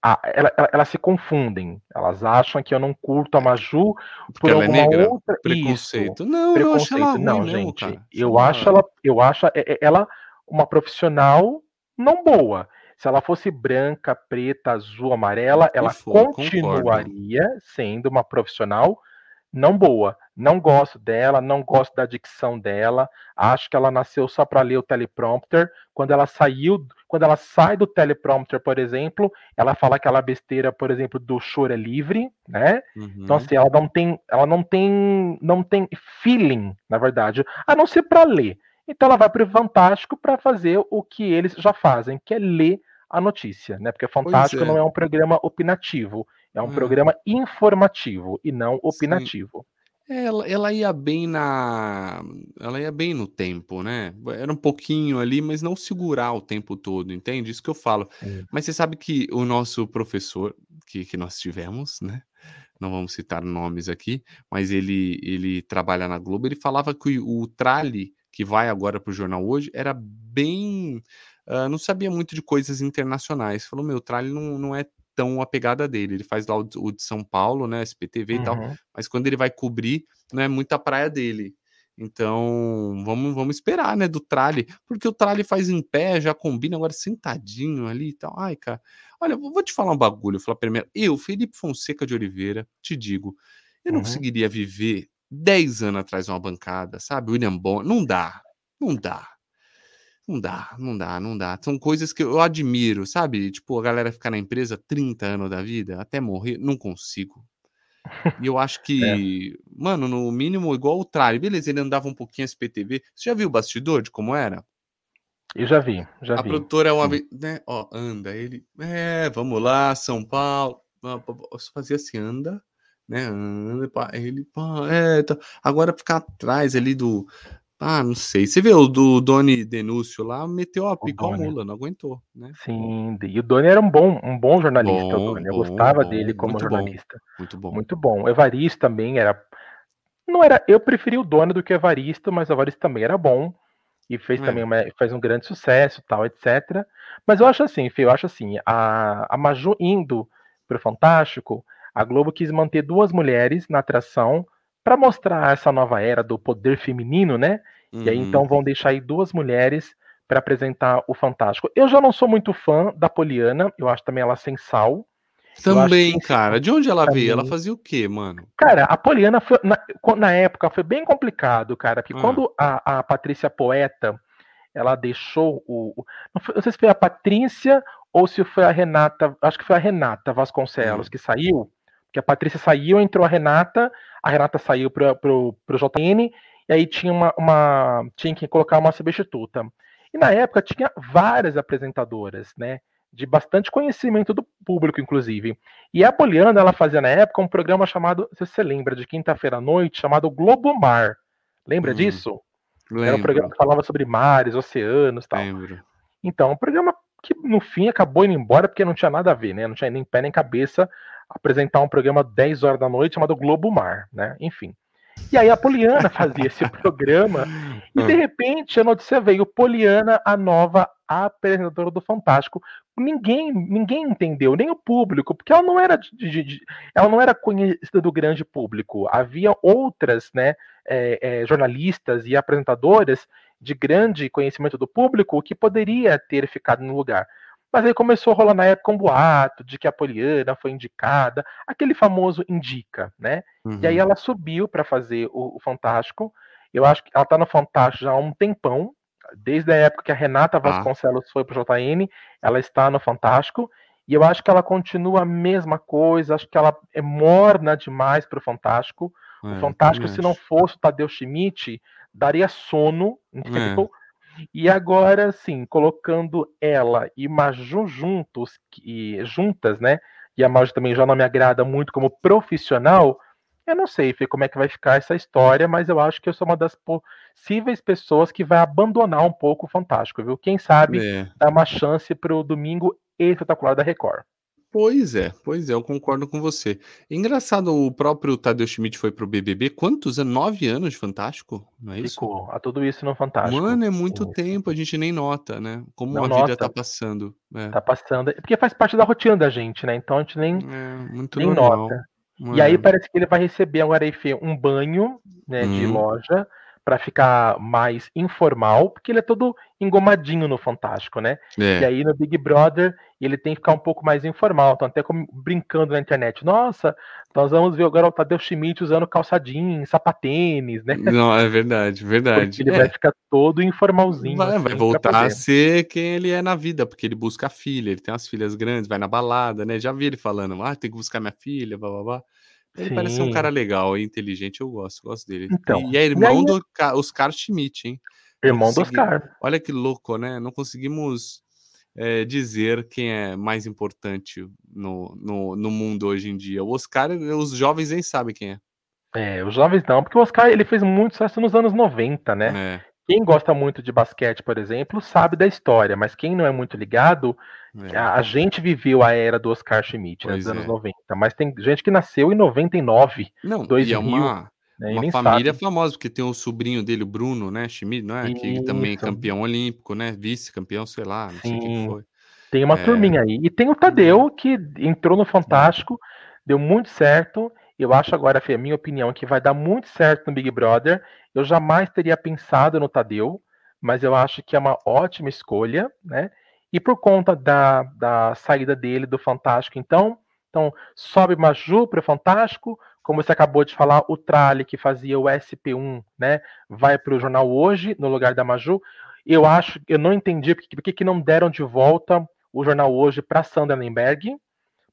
ah, ela, ela, elas se confundem. Elas acham que eu não curto a Maju Porque por ela é negra? outra preconceito. Isso, não, preconceito. eu acho ela ruim não, mesmo, gente. Cara. Eu acho ela, eu acho ela uma profissional não boa. Se ela fosse branca, preta, azul, amarela, ela continuaria concordo. sendo uma profissional não boa. Não gosto dela, não gosto da dicção dela. Acho que ela nasceu só para ler o teleprompter. Quando ela saiu, quando ela sai do teleprompter, por exemplo, ela fala aquela besteira, por exemplo, do choro é livre, né? Uhum. Então assim, ela não tem, ela não tem, não tem feeling, na verdade, a não ser para ler. Então ela vai para o Fantástico para fazer o que eles já fazem, que é ler a notícia, né? Porque Fantástico é. não é um programa opinativo, é um é. programa informativo e não opinativo. É, ela, ela, ia bem na. Ela ia bem no tempo, né? Era um pouquinho ali, mas não segurar o tempo todo, entende? Isso que eu falo. Mas você sabe que o nosso professor, que, que nós tivemos, né? Não vamos citar nomes aqui, mas ele, ele trabalha na Globo. Ele falava que o, o Trali que vai agora para o jornal hoje, era bem. Uh, não sabia muito de coisas internacionais. Falou, meu, Tralli não, não é tão a pegada dele. Ele faz lá o, o de São Paulo, né? SPTV uhum. e tal, uhum. mas quando ele vai cobrir, não é muita praia dele. Então, vamos, vamos esperar, né, do Trali, porque o Trali faz em pé, já combina agora sentadinho ali e tal. Ai, cara, olha, vou te falar um bagulho, falar primeiro. Eu, Felipe Fonseca de Oliveira, te digo, eu não uhum. conseguiria viver 10 anos atrás uma bancada, sabe? William Bonner, não dá, não dá. Não dá, não dá, não dá. São coisas que eu admiro, sabe? Tipo, a galera ficar na empresa 30 anos da vida, até morrer, não consigo. E eu acho que, é. mano, no mínimo, igual o Trali, beleza, ele andava um pouquinho SPTV. Você já viu o bastidor de como era? Eu já vi, já a vi. A produtora é uma vez, né? Ó, anda, ele, é, vamos lá, São Paulo. Você fazia assim, anda, né? Ele, pá, é, tá. agora ficar atrás ali do, ah, não sei. Você vê o do Doni Denúncio lá, meteu a pica mula, não aguentou, né? Sim, e o Doni era um bom, um bom jornalista, bom, Doni. Eu bom, gostava bom, dele como jornalista. Bom, muito bom. Muito bom. O Evaristo também era. Não era. Eu preferi o Doni do que o Evaristo, mas o Evaristo também era bom. E fez é. também uma, fez um grande sucesso, tal, etc. Mas eu acho assim, Fê, eu acho assim, a, a Maju indo pro Fantástico, a Globo quis manter duas mulheres na atração para mostrar essa nova era do poder feminino, né? Uhum. E aí então uhum. vão deixar aí duas mulheres para apresentar o Fantástico. Eu já não sou muito fã da Poliana, eu acho também ela sem sal. Também, cara. De onde ela também... veio? Ela fazia o quê, mano? Cara, a Poliana foi, na, na época foi bem complicado, cara, porque ah. quando a, a Patrícia Poeta ela deixou o. Não, foi, não, sei se foi a Patrícia ou se foi a Renata. Acho que foi a Renata Vasconcelos hum. que saiu que a Patrícia saiu, entrou a Renata, a Renata saiu para o JN, e aí tinha uma, uma, tinha que colocar uma substituta. E na época tinha várias apresentadoras, né? De bastante conhecimento do público, inclusive. E a Poliana, ela fazia na época um programa chamado, se você lembra, de quinta-feira à noite, chamado Globo Mar. Lembra hum, disso? Lembro. Era um programa que falava sobre mares, oceanos tal. Lembro. Então, um programa que no fim acabou indo embora porque não tinha nada a ver, né? Não tinha nem pé nem cabeça apresentar um programa 10 horas da noite chamado Globo Mar, né? Enfim. E aí a Poliana fazia esse programa e de hum. repente a notícia veio Poliana, a nova apresentadora do Fantástico. Ninguém, ninguém entendeu, nem o público, porque ela não era de, de, de, ela não era conhecida do grande público. Havia outras, né, é, é, jornalistas e apresentadoras de grande conhecimento do público que poderia ter ficado no lugar. Mas aí começou a rolar na época um boato de que a Poliana foi indicada, aquele famoso indica, né? Uhum. E aí uhum. ela subiu para fazer o, o, Fantástico. Eu acho que ela tá no Fantástico já há um tempão, desde a época que a Renata ah. Vasconcelos ah. foi pro JN, ela está no Fantástico. E eu acho que ela continua a mesma coisa, acho que ela é morna demais pro Fantástico. É, o Fantástico, se não fosse o Tadeu Schmidt, daria sono, entendeu? É. E agora, sim, colocando ela e Maju juntos, e, juntas, né? E a Maju também já não me agrada muito como profissional. Eu não sei, Fê, como é que vai ficar essa história, mas eu acho que eu sou uma das possíveis pessoas que vai abandonar um pouco o Fantástico, viu? Quem sabe é. dar uma chance para o domingo espetacular da Record. Pois é, pois é, eu concordo com você. Engraçado, o próprio Tadeu Schmidt foi pro BBB, quantos anos? Nove anos de Fantástico, não é isso? Ficou, a tudo isso no Fantástico. Mano, é muito tempo, a gente nem nota, né? Como não a nota. vida tá passando. É. Tá passando, é porque faz parte da rotina da gente, né? Então a gente nem, é, nem nota. E aí parece que ele vai receber agora um banho né, hum. de loja para ficar mais informal, porque ele é todo engomadinho no Fantástico, né? É. E aí no Big Brother ele tem que ficar um pouco mais informal. Estão até brincando na internet. Nossa, nós vamos ver agora o Tadeu Schmidt usando calça jeans, sapatênis, né? Não, é verdade, verdade. Porque ele é. vai ficar todo informalzinho. Vai, assim, vai voltar a ser quem ele é na vida, porque ele busca a filha, ele tem umas filhas grandes, vai na balada, né? Já vi ele falando, ah, tem que buscar minha filha, blá blá blá. Ele Sim. parece ser um cara legal e inteligente, eu gosto, gosto dele. Então, e é irmão aí... do Oscar Schmidt, hein? Irmão do Oscar. Olha que louco, né? Não conseguimos é, dizer quem é mais importante no, no, no, mundo hoje em dia. O Oscar, os jovens nem sabem quem é. É, os jovens não, porque o Oscar ele fez muito sucesso nos anos 90, né? É. Quem gosta muito de basquete, por exemplo, sabe da história, mas quem não é muito ligado, é. a, a, gente viveu a era do Oscar Schmidt, né, nos anos 90, é. mas tem gente que nasceu em 99, não, 2000. E é uma, né, uma família sabe. famosa, porque tem o sobrinho dele, o Bruno, né, Schmidt, não é? Que também é campeão olímpico, né? Vice-campeão, sei lá, não Sim. sei quem foi. Tem uma É. turminha aí. E tem o Tadeu, que entrou no Fantástico, deu muito certo. Eu acho agora, Fê, a minha opinião, que vai dar muito certo no Big Brother. Eu jamais teria pensado no Tadeu, mas eu acho que é uma ótima escolha, né? E por conta da, da saída dele do Fantástico, então, então sobe Maju para o Fantástico, como você acabou de falar, o Trali, que fazia o SP1, né, vai para o jornal hoje, no lugar da Maju. Eu acho, eu não entendi porque, porque que não deram de volta o jornal hoje para Sandra Nemberg,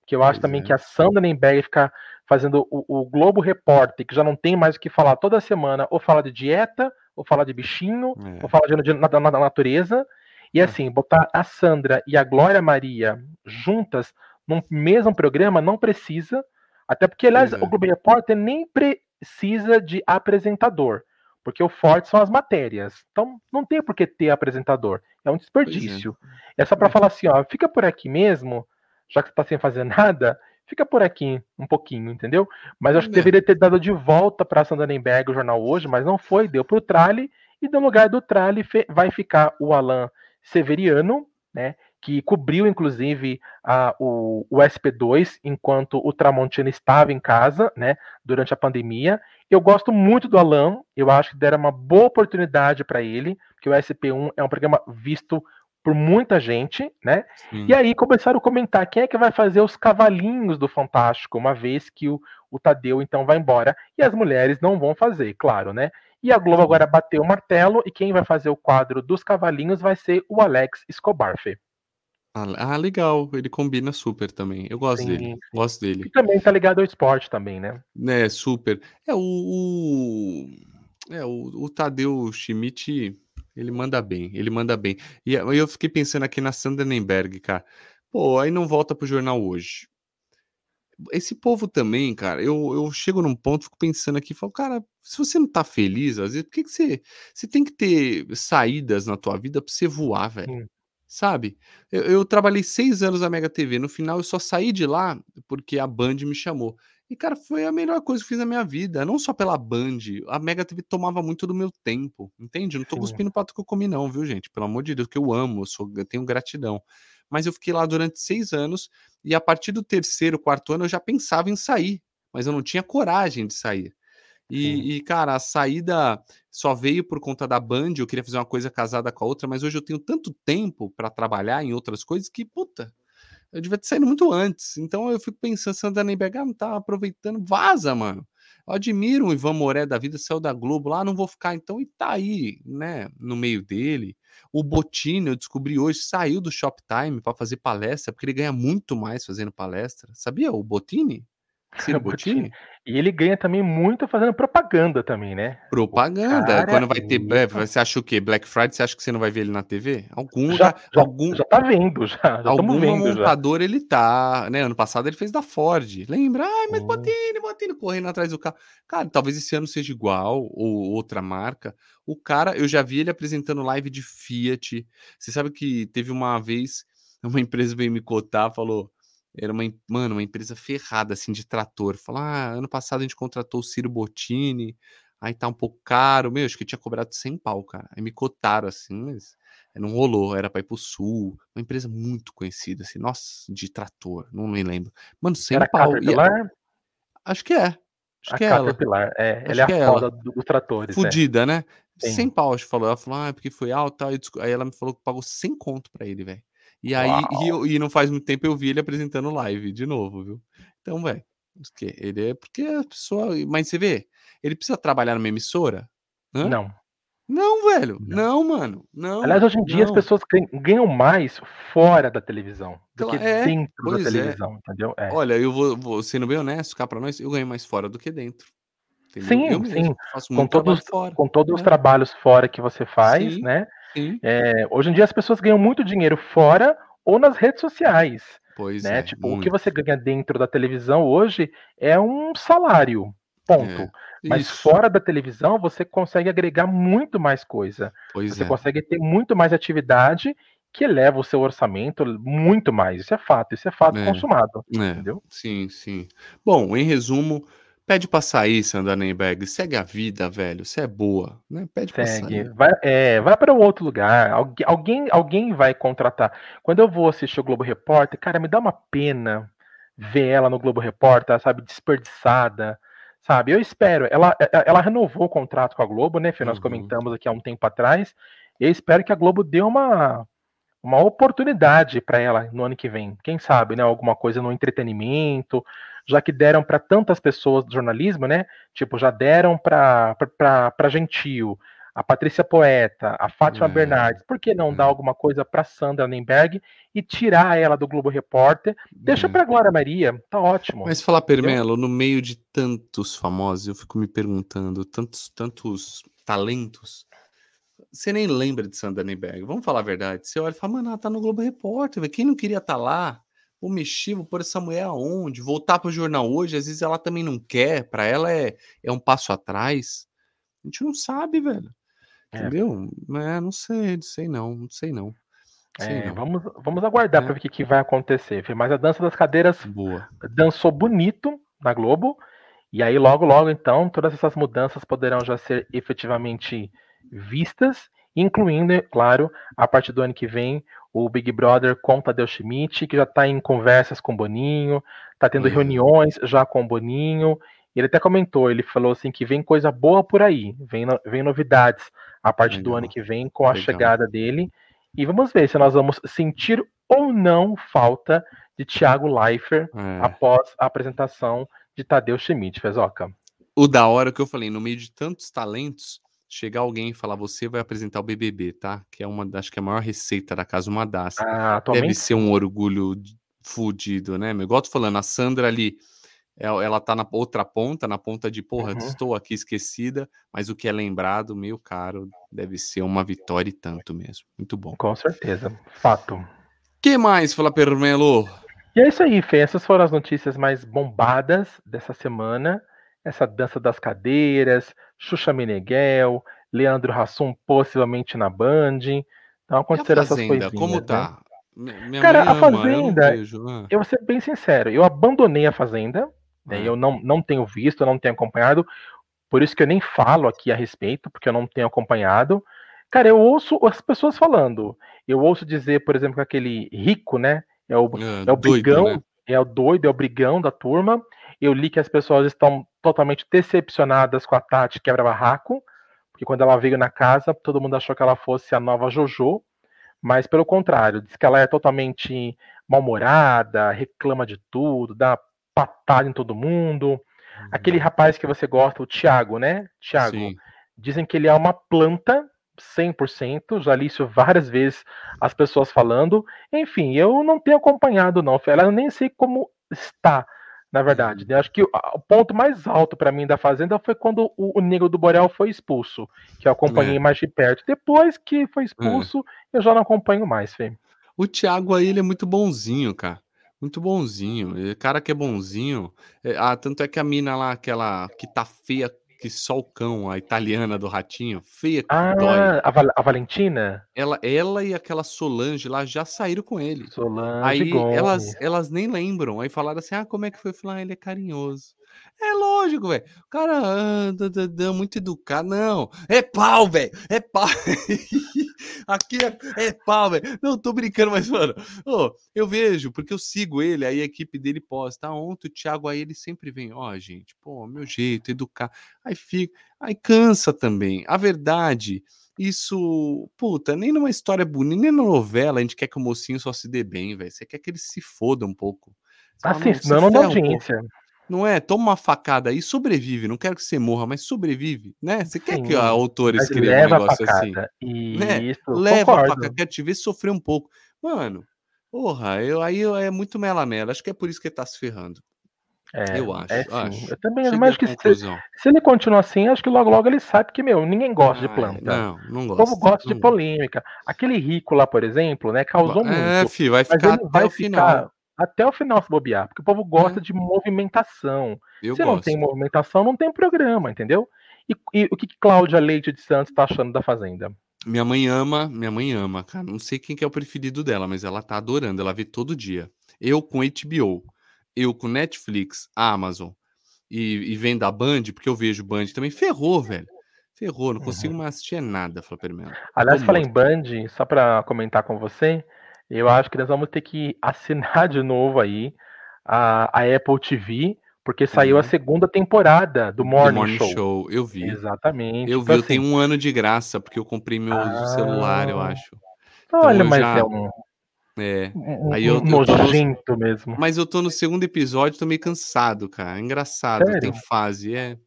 porque eu acho Pois também é. que a Sandra Nemberg fica fazendo o, o Globo Repórter, que já não tem mais o que falar toda semana, ou fala de dieta, ou fala de bichinho, É. ou fala de, na, na- na natureza. E É. assim, botar a Sandra e a Glória Maria juntas num mesmo programa não precisa, até porque, aliás, é. o Globo Repórter nem precisa de apresentador, porque o forte são as matérias. Então, não tem por que ter apresentador. É um desperdício. É só para É. falar assim, ó, fica por aqui mesmo, já que você tá sem fazer nada, fica por aqui um pouquinho, entendeu? Mas eu acho que É. deveria ter dado de volta para Sandra Nemberg o jornal hoje, mas não foi, deu pro Trali, e no lugar do Trali vai ficar o Alan Severiano, né? Que cobriu, inclusive, a, o, o SP2 enquanto o Tramontina estava em casa, né? Durante a pandemia. Eu gosto muito do Alan, eu acho que deram uma boa oportunidade para ele, porque o SP1 é um programa visto por muita gente, né? Sim. E aí começaram a comentar quem é que vai fazer os cavalinhos do Fantástico, uma vez que o, o Tadeu então vai embora. E as mulheres não vão fazer, claro, né? E a Globo agora bateu o martelo e quem vai fazer o quadro dos cavalinhos vai ser o Alex Escobar, Fê. Ah, ah, legal. Ele combina super também. Eu gosto Sim, dele. sim. Gosto E dele. também tá ligado ao esporte também, né? É, super. É, o, o- é, o, o Tadeu Schmidt, ele manda bem, ele manda bem. E eu fiquei pensando aqui na Sandra Nemberg, cara. Pô, aí não volta pro jornal hoje. Esse povo também, cara, eu, eu chego num ponto, fico pensando aqui, falo, cara, se você não tá feliz, às vezes, por que, que você. Você tem que ter saídas na tua vida pra você voar, velho. Sim. Sabe? Eu, eu trabalhei seis anos na Mega TV. No final, eu só saí de lá porque a Band me chamou. E, cara, foi a melhor coisa que eu fiz na minha vida. Não só pela Band. A Mega TV tomava muito do meu tempo. Entende? Não tô Sim. cuspindo o pato que eu comi, não, viu, gente? Pelo amor de Deus, que eu amo, eu, sou, eu tenho gratidão. Mas eu fiquei lá durante seis anos. E a partir do terceiro, quarto ano, eu já pensava em sair. Mas eu não tinha coragem de sair. E, e, cara, a saída só veio por conta da Band. Eu queria fazer uma coisa casada com a outra, mas hoje eu tenho tanto tempo para trabalhar em outras coisas que, puta, eu devia ter saído muito antes. Então eu fico pensando, Sandra Nemberg ah, não tá aproveitando, vaza, mano. Eu admiro o Ivan Moré da vida, saiu da Globo lá, não vou ficar então, e tá aí, né, no meio dele. O Botini, eu descobri hoje, saiu do Shoptime para fazer palestra, porque ele ganha muito mais fazendo palestra. Sabia o Botini? Ciro Botini. Botini? E ele ganha também muito fazendo propaganda também, né? Propaganda. Quando vai ter. é, você acha o quê? Black Friday, você acha que você não vai ver ele na TV? Algum Já, já, já, algum, já tá vendo, já. Já alguma vendo já. montadora ele tá, né? Ano passado ele fez da Ford. Lembra? Ai, mas Sim. Botini, Botini correndo atrás do carro. Cara, talvez esse ano seja igual ou outra marca. O cara, eu já vi ele apresentando live de Fiat. Você sabe que teve uma vez uma empresa veio me cotar, falou, era uma, mano, uma empresa ferrada assim de trator. Falou: "Ah, ano passado a gente contratou o Ciro Bottini, aí tá um pouco caro". Meu, acho que tinha cobrado 100 pau, cara. Aí me cotaram assim, mas não rolou, era pra ir pro sul, uma empresa muito conhecida assim, nossa, de trator, não me lembro. Mano, 100 Era pau. Caterpillar? acho que é. Acho A que é ela. É. Acho Ela é é a ela. foda do- dos tratores, é. Fudida, né? Sim. 100 pau, acho que falou. Ela falou, ah, é porque foi alto, tal. Aí ela me falou que pagou 100 conto pra ele, velho. E aí, e, eu- e não faz muito tempo eu vi ele apresentando live de novo, viu? Então, velho, ele é porque a pessoa. Mas você vê, ele precisa trabalhar numa emissora? Hã? Não. Não, velho. Não. Não, mano. Não. Aliás, hoje em dia as não. pessoas ganham- mais fora da televisão do que é, dentro da é. televisão, entendeu? É. Olha, eu vou, vou sendo bem honesto, cá pra nós, eu ganho mais fora do que dentro. Entendeu? Sim, eu mesmo sim. faço Com todos, com todos os É. trabalhos fora que você faz, Sim. né? É, hoje em dia as pessoas ganham muito dinheiro fora ou nas redes sociais, Pois né? é. Tipo, o que você ganha dentro da televisão hoje é um salário, ponto. É, Mas isso. fora da televisão você consegue agregar muito mais coisa. Pois Você é. consegue ter muito mais atividade que eleva o seu orçamento muito mais. Isso é fato, isso é fato É. consumado, É, entendeu? sim, sim. Bom, em resumo, Pede pra sair, Sandra Nemberg. Segue a vida, velho. Você é boa, né? Pede pra Segue. sair. Vai, é, vai para um outro lugar. Algu- Alguém, alguém vai contratar. Quando eu vou assistir o Globo Repórter, cara, me dá uma pena ver ela no Globo Repórter, sabe, desperdiçada. Sabe, eu espero. Ela, e- ela renovou o contrato com a Globo, né? Fê? Nós Uhum. comentamos aqui há um tempo atrás. Eu espero que a Globo dê uma, uma oportunidade para ela no ano que vem. Quem sabe, né? Alguma coisa no entretenimento, já que deram para tantas pessoas do jornalismo, né? Tipo, já deram para para Gentil, a Patrícia Poeta, a Fátima É, Bernardes. Por que não é. dar alguma coisa para Sandra Nemberg e tirar ela do Globo Repórter? Deixa É. para Glória Maria, tá ótimo. Mas falar, Permelo, no meio de tantos famosos, eu fico me perguntando, tantos, tantos talentos, você nem lembra de Sandra Nemberg. Vamos falar a verdade. Você olha e fala, mano, ela tá no Globo Repórter. Quem não queria estar lá? Mexer, vou pôr essa mulher aonde? Voltar pro jornal hoje, às vezes ela também não quer. Pra ela é, é um passo atrás. A gente não sabe, velho. É. Entendeu? É, não sei, não sei não, não sei não. Sei É, não. vamos, vamos aguardar É. para ver o que, que vai acontecer. Mas a dança das cadeiras Boa. dançou bonito na Globo. E aí, logo, logo, então, todas essas mudanças poderão já ser efetivamente vistas, incluindo, é claro, a partir do ano que vem, o Big Brother com Tadeu Schmidt, que já está em conversas com o Boninho, está tendo Uhum. reuniões já com o Boninho. Ele até comentou, ele falou assim que vem coisa boa por aí, vem, no- vem novidades a partir do Legal. ano que vem com a Legal. chegada dele. E vamos ver se nós vamos sentir ou não falta de Thiago Leifert É. após a apresentação de Tadeu Schmidt, Fezoca. O da hora que eu falei, no meio de tantos talentos, chegar alguém e falar, você vai apresentar o BBB, tá? Que é uma, acho que é a maior receita da casa, uma das. Ah, Deve ser um orgulho fudido, né? meu? Igual tô falando, a Sandra ali, ela, ela tá na outra ponta, na ponta de, porra, Uhum. estou aqui esquecida, mas o que é lembrado, meio caro, deve ser uma vitória e tanto mesmo. Muito bom. com certeza, fato. que mais, Fala Permelo? E é isso aí, Fê. Essas foram as notícias mais bombadas dessa semana. Essa dança das cadeiras, Xuxa Meneghel, Leandro Hassum possivelmente na Band. Então aconteceram essas Fazenda, coisinhas. como né? tá? Minha Cara, a ama, eu não Fazenda- ah. Eu vou ser bem sincero, eu abandonei a Fazenda, né, É. eu não, não tenho visto, não tenho acompanhado, por isso que eu nem falo aqui a respeito, porque eu não tenho acompanhado. Cara, eu ouço as pessoas falando. Eu ouço dizer, por exemplo, que aquele rico, né? É o, Ah, é o doido, brigão, né? é o doido, é o brigão da turma. Eu li que as pessoas estão totalmente decepcionadas com a Tati quebra-barraco, porque quando ela veio na casa, todo mundo achou que ela fosse a nova JoJo, mas pelo contrário, diz que ela é totalmente mal-humorada, reclama de tudo, dá patada em todo mundo. Aquele rapaz que você gosta, o Thiago, né? Thiago, Sim. dizem que ele é uma planta 100%, já li isso várias vezes as pessoas falando. Enfim, eu não tenho acompanhado não, Fela, eu nem sei como está, na verdade. né? Acho que o, ponto mais alto para mim da Fazenda foi quando o, o Nego do Borel foi expulso, que eu acompanhei É. mais de perto. Depois que foi expulso, eu já não acompanho mais, Fê. O Thiago aí, ele é muito bonzinho, cara. Muito bonzinho. Ele, cara que é bonzinho. É, ah, tanto é que a mina lá, aquela que tá feia que só o cão, a italiana do ratinho, feia que dói. Ah, a, Val- a Valentina? Ela, ela e aquela Solange lá já saíram com ele. Solange Aí Gomes. elas, elas nem lembram. Aí falaram assim: ah, como é que foi? Eu falei, ah, ele é carinhoso. É lógico, velho. O cara ah, dã, muito educado. Não, é pau, velho. É pau. Aqui é, é pau, velho. Não, tô brincando, mas, mano, ô, eu vejo, porque eu sigo ele, aí a equipe dele posta. Ah, ontem o Thiago aí ele sempre vem, ó, gente, pô, meu jeito, educar. Aí fica, aí cansa também. A verdade, isso, puta, nem numa história bonita, nem na novela a gente quer que o mocinho só se dê bem, velho. Você quer que ele se foda um pouco. Você Assim, "Não, se dá ferra um pouco." audiência. Não é? Toma uma facada aí, sobrevive. Não quero que você morra, mas sobrevive, né? Você quer que Sim, a autora escreva um a negócio assim? facada. Né? Isso, Leva a concordo. faca, quero te ver sofrer um pouco. Mano, porra, eu, aí eu- é muito mela-mela. Acho que é por isso que ele tá se ferrando. É, eu acho, é acho. Eu também Cheguei à que se, se ele continuar assim, acho que logo logo ele sabe que, meu, ninguém gosta de Ai, planta. Não, não o gosto. povo gosta de não polêmica. Aquele rico lá, por exemplo, né, causou É, muito. filho, vai ficar até vai o final. ficar até o final se bobear, porque o povo gosta É. de movimentação. Eu se não gosto. tem movimentação, não tem programa, entendeu? E, e o que, que Cláudia Leite de Santos tá achando da Fazenda? Minha mãe ama, minha mãe ama, cara. Não sei quem que é o preferido dela, mas ela tá adorando. Ela vê todo dia. Eu com HBO, eu com Netflix, Amazon e, e vem da Band, porque eu vejo Band também, ferrou, velho. Ferrou, não consigo Uhum. mais assistir nada, Flapper Melo. Aliás, falei em. Band, só pra comentar com você, eu acho que nós vamos ter que assinar de novo aí a, a Apple TV, porque saiu a Uhum. segunda temporada do The Morning, Show. eu vi. Exatamente. Eu vi, Então, eu tenho assim, um ano de graça, porque eu comprei meu celular, eu Ah. acho. olha, eu mas já- é um, É. um, Aí eu- um eu nojento mesmo. Mas eu tô no segundo episódio, tô meio cansado, cara. Engraçado, Sério? tem fase, é.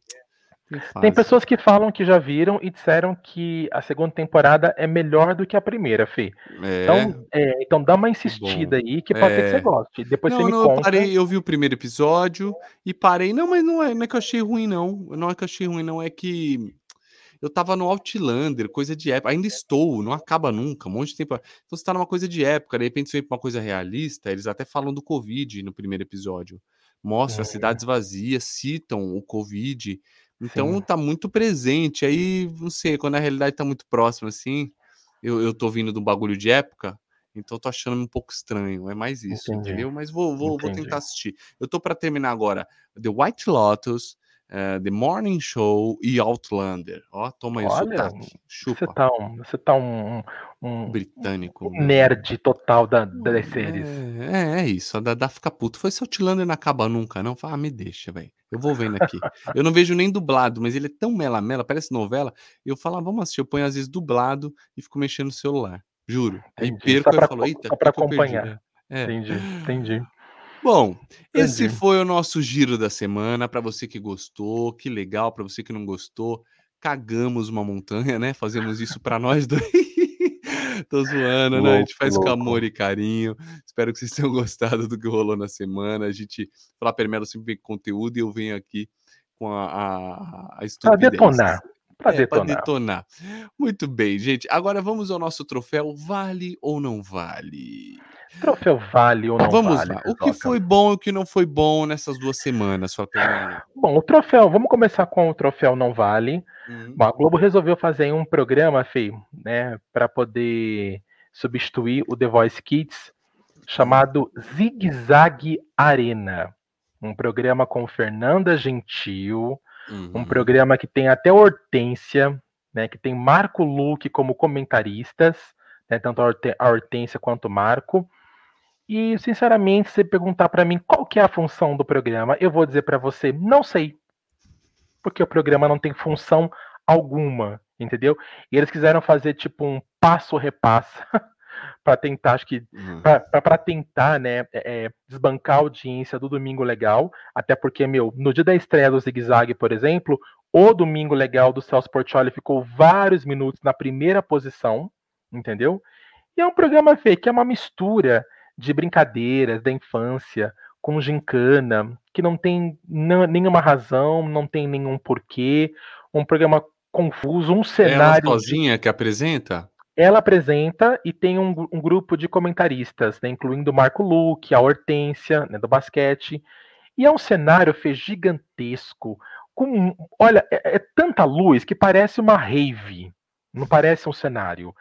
Tem pessoas que falam que já viram e disseram que a segunda temporada é melhor do que a primeira, Fê. É. Então, é, então dá uma insistida aí, que pode ser que É. você goste. Depois não, você me não, eu conta. parei, eu vi o primeiro episódio e parei. Não, mas não é, não é que eu achei ruim, não. Não é que eu achei ruim, não. É que eu tava no Outlander, coisa de época. Ainda estou, não acaba nunca, um monte de tempo. Então você tá numa coisa de época, de repente você vem pra uma coisa realista, eles até falam do Covid no primeiro episódio. Mostra as Hum. cidades vazias, citam o Covid. Então Sim. tá muito presente. Aí, não sei, quando a realidade tá muito próxima, assim, eu, eu tô vindo de um bagulho de época, então tô achando um pouco estranho. É mais isso, Entendi. entendeu? Mas vou, vou, vou tentar assistir. Eu tô pra terminar agora The White Lotus, eh, The Morning Show e Outlander. Ó, toma aí o Olha, sotaque. Você Chupa. tá um, você tá um, um Britânico. um né? nerd total da, das séries. É, é, é isso. A Dada fica puto. Foi se Outlander não acaba nunca, não? Fala, ah, me deixa, velho. Eu vou vendo aqui. Eu não vejo nem dublado, mas ele é tão mela-mela, parece novela. Eu falo, ah, vamos assistir. Eu ponho às vezes dublado e fico mexendo no celular. Juro. Aí Entendi. perco Só e falo, eita, só o pra acompanhar. É. É. Entendi, entendi. Bom, esse Entendi. foi o nosso giro da semana. Para você que gostou, que legal. Para você que não gostou, cagamos uma montanha, né? Fazemos isso para nós dois. Tô zoando, né? A gente Louco, faz com louco. amor e carinho. Espero que vocês tenham gostado do que rolou na semana. A gente, falar Permelo sempre vem com conteúdo e eu venho aqui com a, a, a Pra estupidez. detonar. Pra É, pra detonar. detonar. Muito bem, gente. Agora vamos ao nosso troféu Vale ou não vale? Troféu vale ou não vamos vale? lá. O que foi bom e o que não foi bom nessas duas semanas, sua Permelo? Bom, o troféu, vamos começar com o troféu não vale. Hum, Bom, a Globo resolveu fazer um programa, Fê, né, para poder substituir o The Voice Kids, chamado Zig Zag Arena. Um programa com Fernanda Gentil, um uhum. programa que tem até Hortência, né, que tem Marco Luque como comentaristas, né, tanto a Hortência quanto o Marco. E, sinceramente, se você perguntar para mim qual que é a função do programa, eu vou dizer para você, não sei. Porque o programa não tem função alguma, entendeu? E eles quiseram fazer tipo um passo-repassa para tentar, acho que Uhum. para tentar, né, é, é, desbancar a audiência do Domingo Legal, até porque, meu, no dia da estreia do Zig Zag, por exemplo, o Domingo Legal do Celso Portioli ficou vários minutos na primeira posição, entendeu? E é um programa, que é uma mistura de brincadeiras da infância com gincana, que não tem nenhuma razão, não tem nenhum porquê, um programa confuso, um Ela cenário de sozinha que apresenta? ela apresenta e tem um, um grupo de comentaristas, né, incluindo o Marco Luque, a Hortência, né, do basquete. E é um cenário Fê, gigantesco. Com, olha, é, é tanta luz que parece uma rave. Não parece um cenário.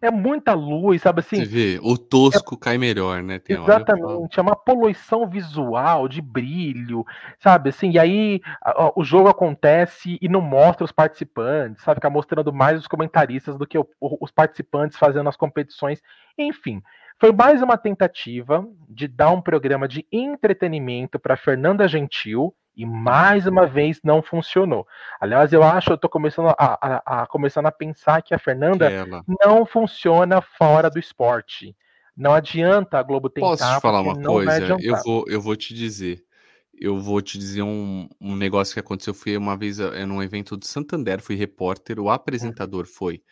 É muita luz, sabe Você assim? vê, o tosco cai melhor, né? Tem. Exatamente, é uma poluição visual, de brilho, sabe? Assim, e aí a- o jogo acontece e não mostra os participantes, sabe? Fica mostrando mais os comentaristas do que o- os participantes fazendo as competições. Enfim, foi mais uma tentativa de dar um programa de entretenimento para Fernanda Gentil e mais uma vez não funcionou. Aliás, eu acho, eu tô começando a, a- a- começando a pensar que a Fernanda Ela. não funciona fora do esporte. Não adianta a Globo tentar. Posso te falar uma coisa? Eu vou, eu vou te dizer. Eu vou te dizer um, um negócio que aconteceu. Eu fui uma vez eh, num evento do Santander, fui repórter. O apresentador foi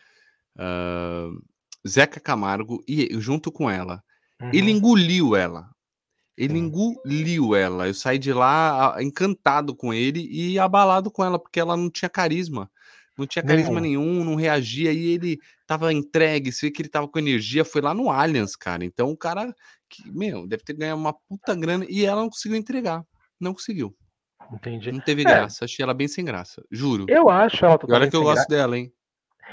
ah, Zeca Camargo e junto com ela. Ele Uhum. engoliu ela. Ele Sim. engoliu ela. Eu saí de lá encantado com ele e abalado com ela, porque ela não tinha carisma. Não tinha carisma nenhum, não reagia. E ele tava entregue, você vê que ele tava com energia. Foi lá no Allianz, cara. Então o cara, que, meu, deve ter ganhado uma puta grana e ela não conseguiu entregar. Não conseguiu. Entendi. Não teve É. graça. Achei ela bem sem graça. Juro. Eu acho ela E olha totalmente que eu gosto dela, hein?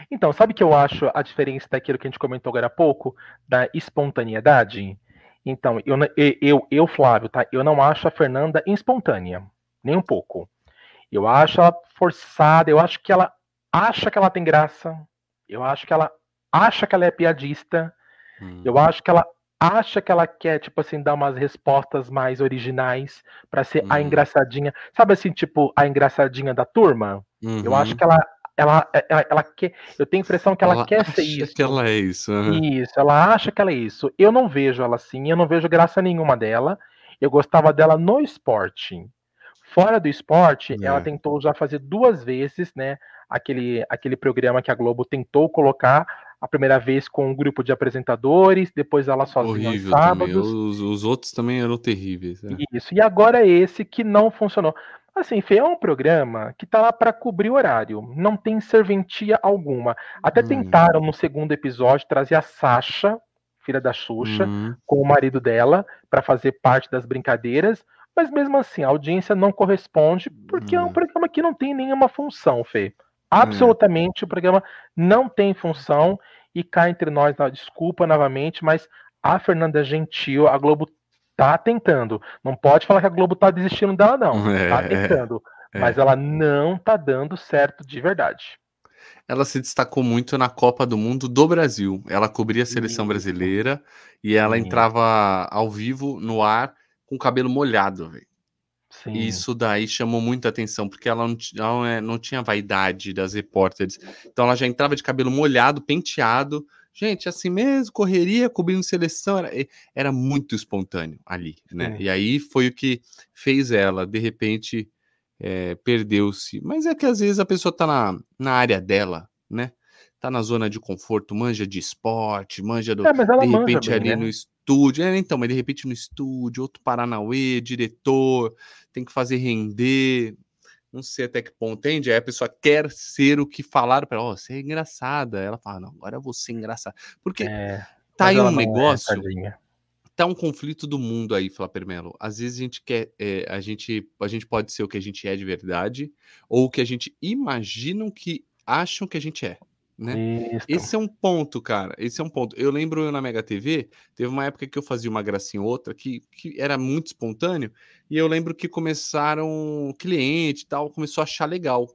Então, sabe que eu acho a diferença daquilo que a gente comentou agora há pouco, da espontaneidade? Então, eu, eu, eu, Flávio, tá? Eu não acho a Fernanda espontânea, nem um pouco. Eu acho ela forçada, eu acho que ela acha que ela tem graça, eu acho que ela acha que ela é piadista, hum. eu acho que ela acha que ela quer, tipo assim, dar umas respostas mais originais para ser hum. a engraçadinha. Sabe assim, tipo, a engraçadinha da turma? Uhum. Eu acho uhum. que ela ela, ela, ela, quer. Eu tenho a impressão que ela, ela quer ser isso. que ela é isso. Uhum. Isso, ela acha que ela é isso. Eu não vejo ela assim, eu não vejo graça nenhuma dela. Eu gostava dela no esporte. Fora do esporte, é. ela tentou já fazer duas vezes, né? Aquele, aquele programa que a Globo tentou colocar a primeira vez com um grupo de apresentadores, depois ela sozinha Horrível sábados. Os, os, outros também eram terríveis. É. Isso, e agora é esse que não funcionou. Assim, Fê, é um programa que tá lá para cobrir horário, não tem serventia alguma. Até hum. tentaram no segundo episódio trazer a Sasha, filha da Xuxa, hum. com o marido dela, para fazer parte das brincadeiras, mas mesmo assim, a audiência não corresponde, porque hum. é um hum. programa que não tem nenhuma função, Fê. Absolutamente, hum. o programa não tem função, e cá entre nós, desculpa novamente, mas a Fernanda Gentil, a Globo tá tentando. Não pode falar que a Globo tá desistindo dela, não. Tá é, tá tentando. É. Mas ela não tá dando certo de verdade. Ela se destacou muito na Copa do Mundo do Brasil. Ela cobria a seleção brasileira e ela Sim. entrava ao vivo no ar com o cabelo molhado, velho. Isso daí chamou muita atenção, porque ela não, ela é, não tinha vaidade das repórteres. Então ela já entrava de cabelo molhado, penteado, Gente, assim mesmo, correria, cobrindo seleção, era, era muito espontâneo ali, né? E aí foi o que fez ela, de repente, é, perdeu-se. Mas é que às vezes a pessoa tá na, na área dela, né? Tá na zona de conforto, manja de esporte, manja do. É, de repente bem, ali né? no estúdio. É, então, mas de repente no estúdio, outro Paranauê, diretor, tem que fazer render não sei até que ponto, entende? Aí a pessoa quer ser o que falaram para ela, oh, você é engraçada. Ela fala, não, agora eu vou ser engraçada. Porque é, tá aí um é negócio, é, tá um conflito do mundo aí, Flapper Melo. Às vezes a gente quer, é, a, gente, a gente pode ser o que a gente é de verdade, ou o que a gente imagina que acham que a gente é né? Esse é um ponto, cara. Esse é um ponto. Eu lembro eu na Mega TV, teve uma época que eu fazia uma gracinha ou outra que, que era muito espontâneo, e eu lembro que começaram cliente e tal, começou a achar legal.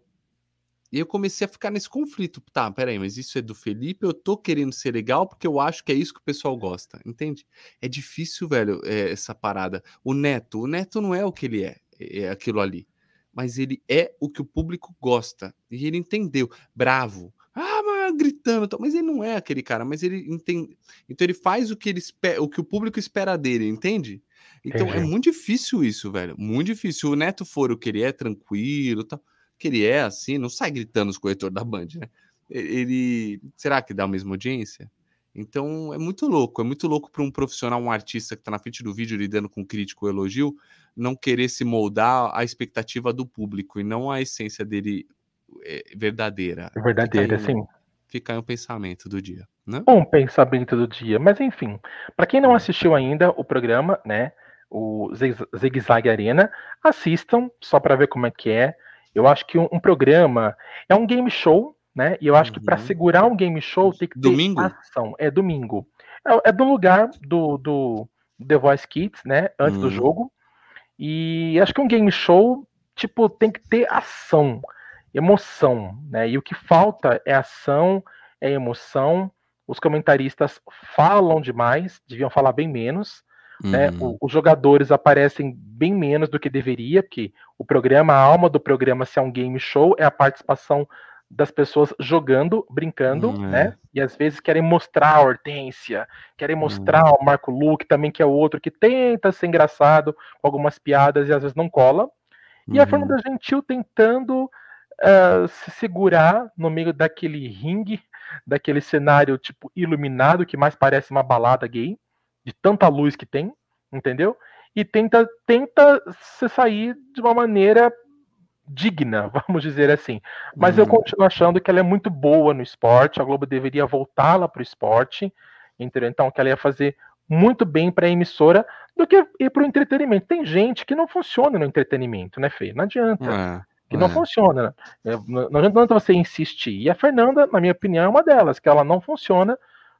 E eu comecei a ficar nesse conflito. Tá, peraí, mas isso é do Felipe, eu tô querendo ser legal porque eu acho que é isso que o pessoal gosta, entende? É difícil, velho, é, essa parada. O Neto, o Neto não é o que ele é, é aquilo ali. Mas ele é o que o público gosta. E ele entendeu. Bravo ah, mas gritando, mas ele não é aquele cara, mas ele entende. Então ele faz o que ele espera, o que o público espera dele, entende? Então é muito difícil isso, velho. Muito difícil. O Neto for o que ele é, tranquilo, tal, que ele é assim, não sai gritando os corretores da Band, né? Ele será que dá a mesma audiência? Então é muito louco, é muito louco para um profissional, um artista que está na frente do vídeo lidando com crítico ou elogio, não querer se moldar à expectativa do público e não a essência dele é, verdadeira. Verdadeira, fica sim. Fica aí um pensamento do dia, né? Um pensamento do dia, mas enfim, para quem não hum. assistiu ainda o programa, né, o Zig Zag Arena, assistam só para ver como é que é. Eu acho que um, um, programa é um game show, né? E eu acho uhum. que para segurar um game show tem que ter domingo? ação. É domingo. É, é do lugar do, do The Voice Kids, né? Antes uhum. do jogo. E acho que um game show, tipo, tem que ter ação emoção, né? E o que falta é ação, é emoção. Os comentaristas falam demais, deviam falar bem menos. Né? Uhum. O, os jogadores aparecem bem menos do que deveria, porque o programa, a alma do programa, se é um game show, é a participação das pessoas jogando, brincando, uhum. né? E às vezes querem mostrar a Hortência, querem mostrar uhum. o Marco Luke também, que é outro que tenta ser engraçado com algumas piadas e às vezes não cola. E a uhum. Fernanda Gentil tentando uh, se segurar no meio daquele ringue, daquele cenário tipo iluminado que mais parece uma balada gay, de tanta luz que tem, entendeu? E tenta tenta se sair de uma maneira digna, vamos dizer assim. Mas eu uhum. continuo achando que ela é muito boa no esporte, a Globo deveria voltá-la para o esporte, entendeu? Então que ela ia fazer muito bem para a emissora do que ir para o entretenimento. Tem gente que não funciona no entretenimento, né, Fê? Não adianta. É que não é. funciona. Né? Não adianta você insistir. E a Fernanda, na minha opinião, é uma delas, que ela não funciona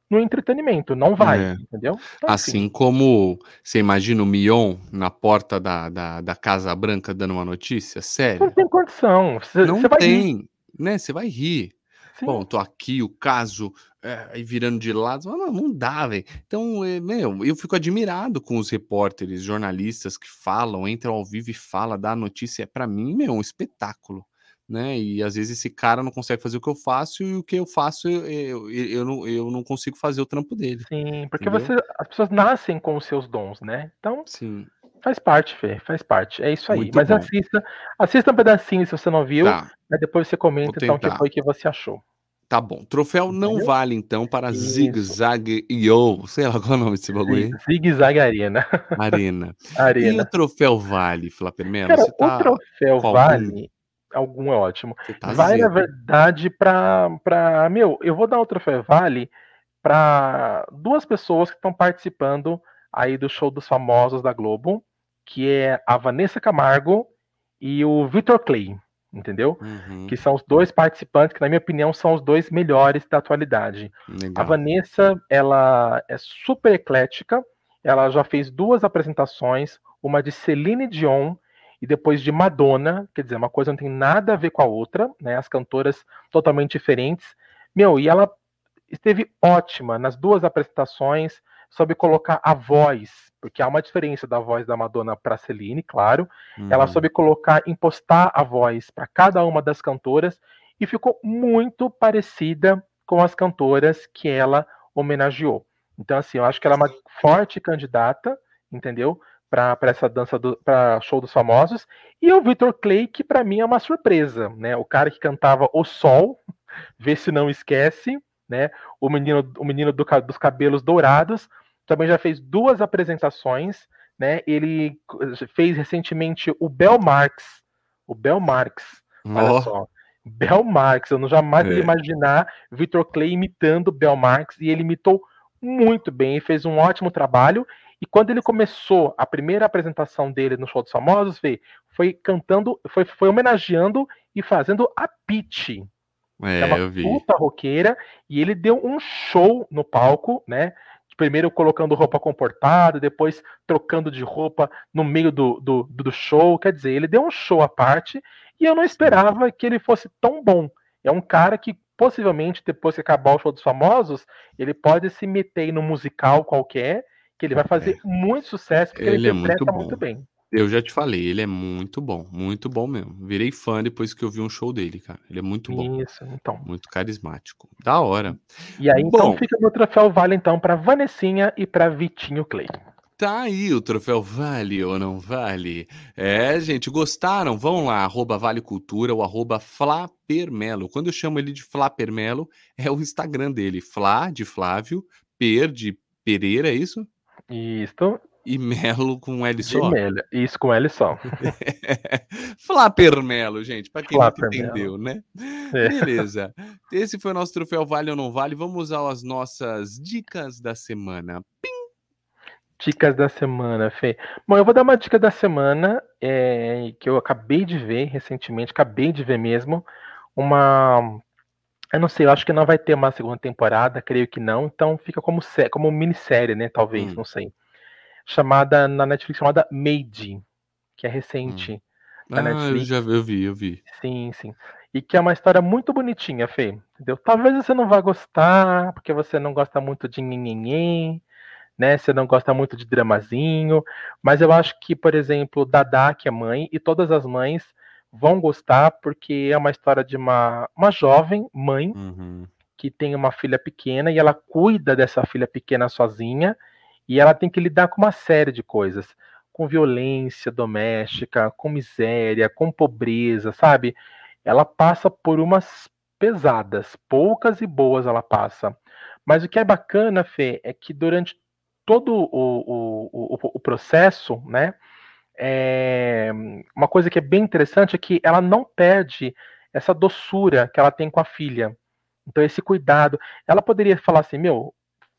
no entretenimento, não vai, é. entendeu? Então, assim como você imagina o Mion na porta da, da, da, Casa Branca dando uma notícia, sério? Não tem condição. Cê, não tem, né? Você vai rir. Sim. Bom, tô aqui, o caso, é, aí virando de lado, não, não dá, velho. Então, é, meu, eu fico admirado com os repórteres, jornalistas que falam, entram ao vivo e falam, dá a notícia, é para mim, meu, um espetáculo né? E às vezes esse cara não consegue fazer o que eu faço e o que eu faço eu, eu, eu, não, eu não consigo fazer o trampo dele. Sim, porque você, as pessoas nascem com os seus dons, né? Então, Sim. faz parte, Fê, faz parte. É isso aí. Muito Mas bom. assista, assista um pedacinho se você não viu, tá. depois você comenta então o que foi que você achou. Tá bom. Troféu não vale, então, para Zig Zag Yo. Sei lá qual é o nome desse bagulho. Zig Zag Arena. Arena. Arena. E o troféu vale, Flapper Cara, tá o troféu vale algum é ótimo. Tá vai, na verdade, para. Meu, eu vou dar o troféu Vale para duas pessoas que estão participando aí do show dos famosos da Globo, que é a Vanessa Camargo e o Victor Clay, entendeu? Uhum. Que são os dois participantes que, na minha opinião, são os dois melhores da atualidade. Legal. A Vanessa, ela é super eclética, ela já fez duas apresentações, uma de Celine Dion e depois de Madonna, quer dizer, uma coisa não tem nada a ver com a outra, né? As cantoras totalmente diferentes. Meu, e ela esteve ótima nas duas apresentações, soube colocar a voz, porque há uma diferença da voz da Madonna para Celine, claro. Uhum. Ela soube colocar, impostar a voz para cada uma das cantoras e ficou muito parecida com as cantoras que ela homenageou. Então, assim, eu acho que ela é uma forte candidata, entendeu? para essa dança para show dos famosos e o Victor Clay que para mim é uma surpresa, né? O cara que cantava O Sol, vê se não esquece, né? O menino, o menino do, dos cabelos dourados também já fez duas apresentações, né? Ele fez recentemente o Bel Marx, o Bel Marx, olha oh. só. Bel Marx, eu não jamais é. ia imaginar Victor Clay imitando Bel Marx e ele imitou muito bem, fez um ótimo trabalho e quando ele começou a primeira apresentação dele no Show dos Famosos, Fê, foi cantando, foi, foi homenageando e fazendo a Pitty. É, é uma eu vi. puta roqueira, e ele deu um show no palco, né? Primeiro colocando roupa comportada, depois trocando de roupa no meio do, do, do show. Quer dizer, ele deu um show à parte e eu não esperava que ele fosse tão bom. É um cara que possivelmente, depois que acabar o show dos famosos, ele pode se meter no musical qualquer que ele vai fazer é. muito sucesso, porque ele, ele é interpreta muito, muito, bem. Eu já te falei, ele é muito bom, muito bom mesmo. Virei fã depois que eu vi um show dele, cara. Ele é muito bom. Isso, então. Muito carismático. Da hora. E aí, então, bom, então, fica no troféu Vale, então, para Vanessinha e para Vitinho Clay. Tá aí o troféu vale ou não vale? É, gente, gostaram? Vão lá, arroba Vale Cultura ou arroba Flapermelo. Quando eu chamo ele de Flapermelo, é o Instagram dele. Fla, de Flávio, Per, de Pereira, é isso? Isso. E Melo com L só? Melo. Isso com L só. Flapper Melo, gente, para quem Flapper não entendeu, né? É. Beleza. Esse foi o nosso troféu Vale ou Não Vale. Vamos às nossas dicas da semana. Pim! Dicas da semana, Fê. Bom, eu vou dar uma dica da semana é, que eu acabei de ver recentemente, acabei de ver mesmo. Uma eu não sei, eu acho que não vai ter uma segunda temporada, creio que não. Então fica como, como minissérie, né? Talvez, hum. não sei. Chamada na Netflix chamada Made, que é recente. Hum. Na ah, Netflix. eu já eu vi, eu vi. Sim, sim. E que é uma história muito bonitinha, Fê. Entendeu? Talvez você não vá gostar, porque você não gosta muito de nhenhenhen, né? Você não gosta muito de dramazinho. Mas eu acho que, por exemplo, Dada, que é mãe, e todas as mães vão gostar, porque é uma história de uma, uma jovem mãe uhum. que tem uma filha pequena e ela cuida dessa filha pequena sozinha e ela tem que lidar com uma série de coisas, com violência doméstica, com miséria, com pobreza, sabe? Ela passa por umas pesadas, poucas e boas ela passa. Mas o que é bacana, Fê, é que durante todo o, o, o, o processo, né? é, uma coisa que é bem interessante é que ela não perde essa doçura que ela tem com a filha. Então, esse cuidado. Ela poderia falar assim: meu,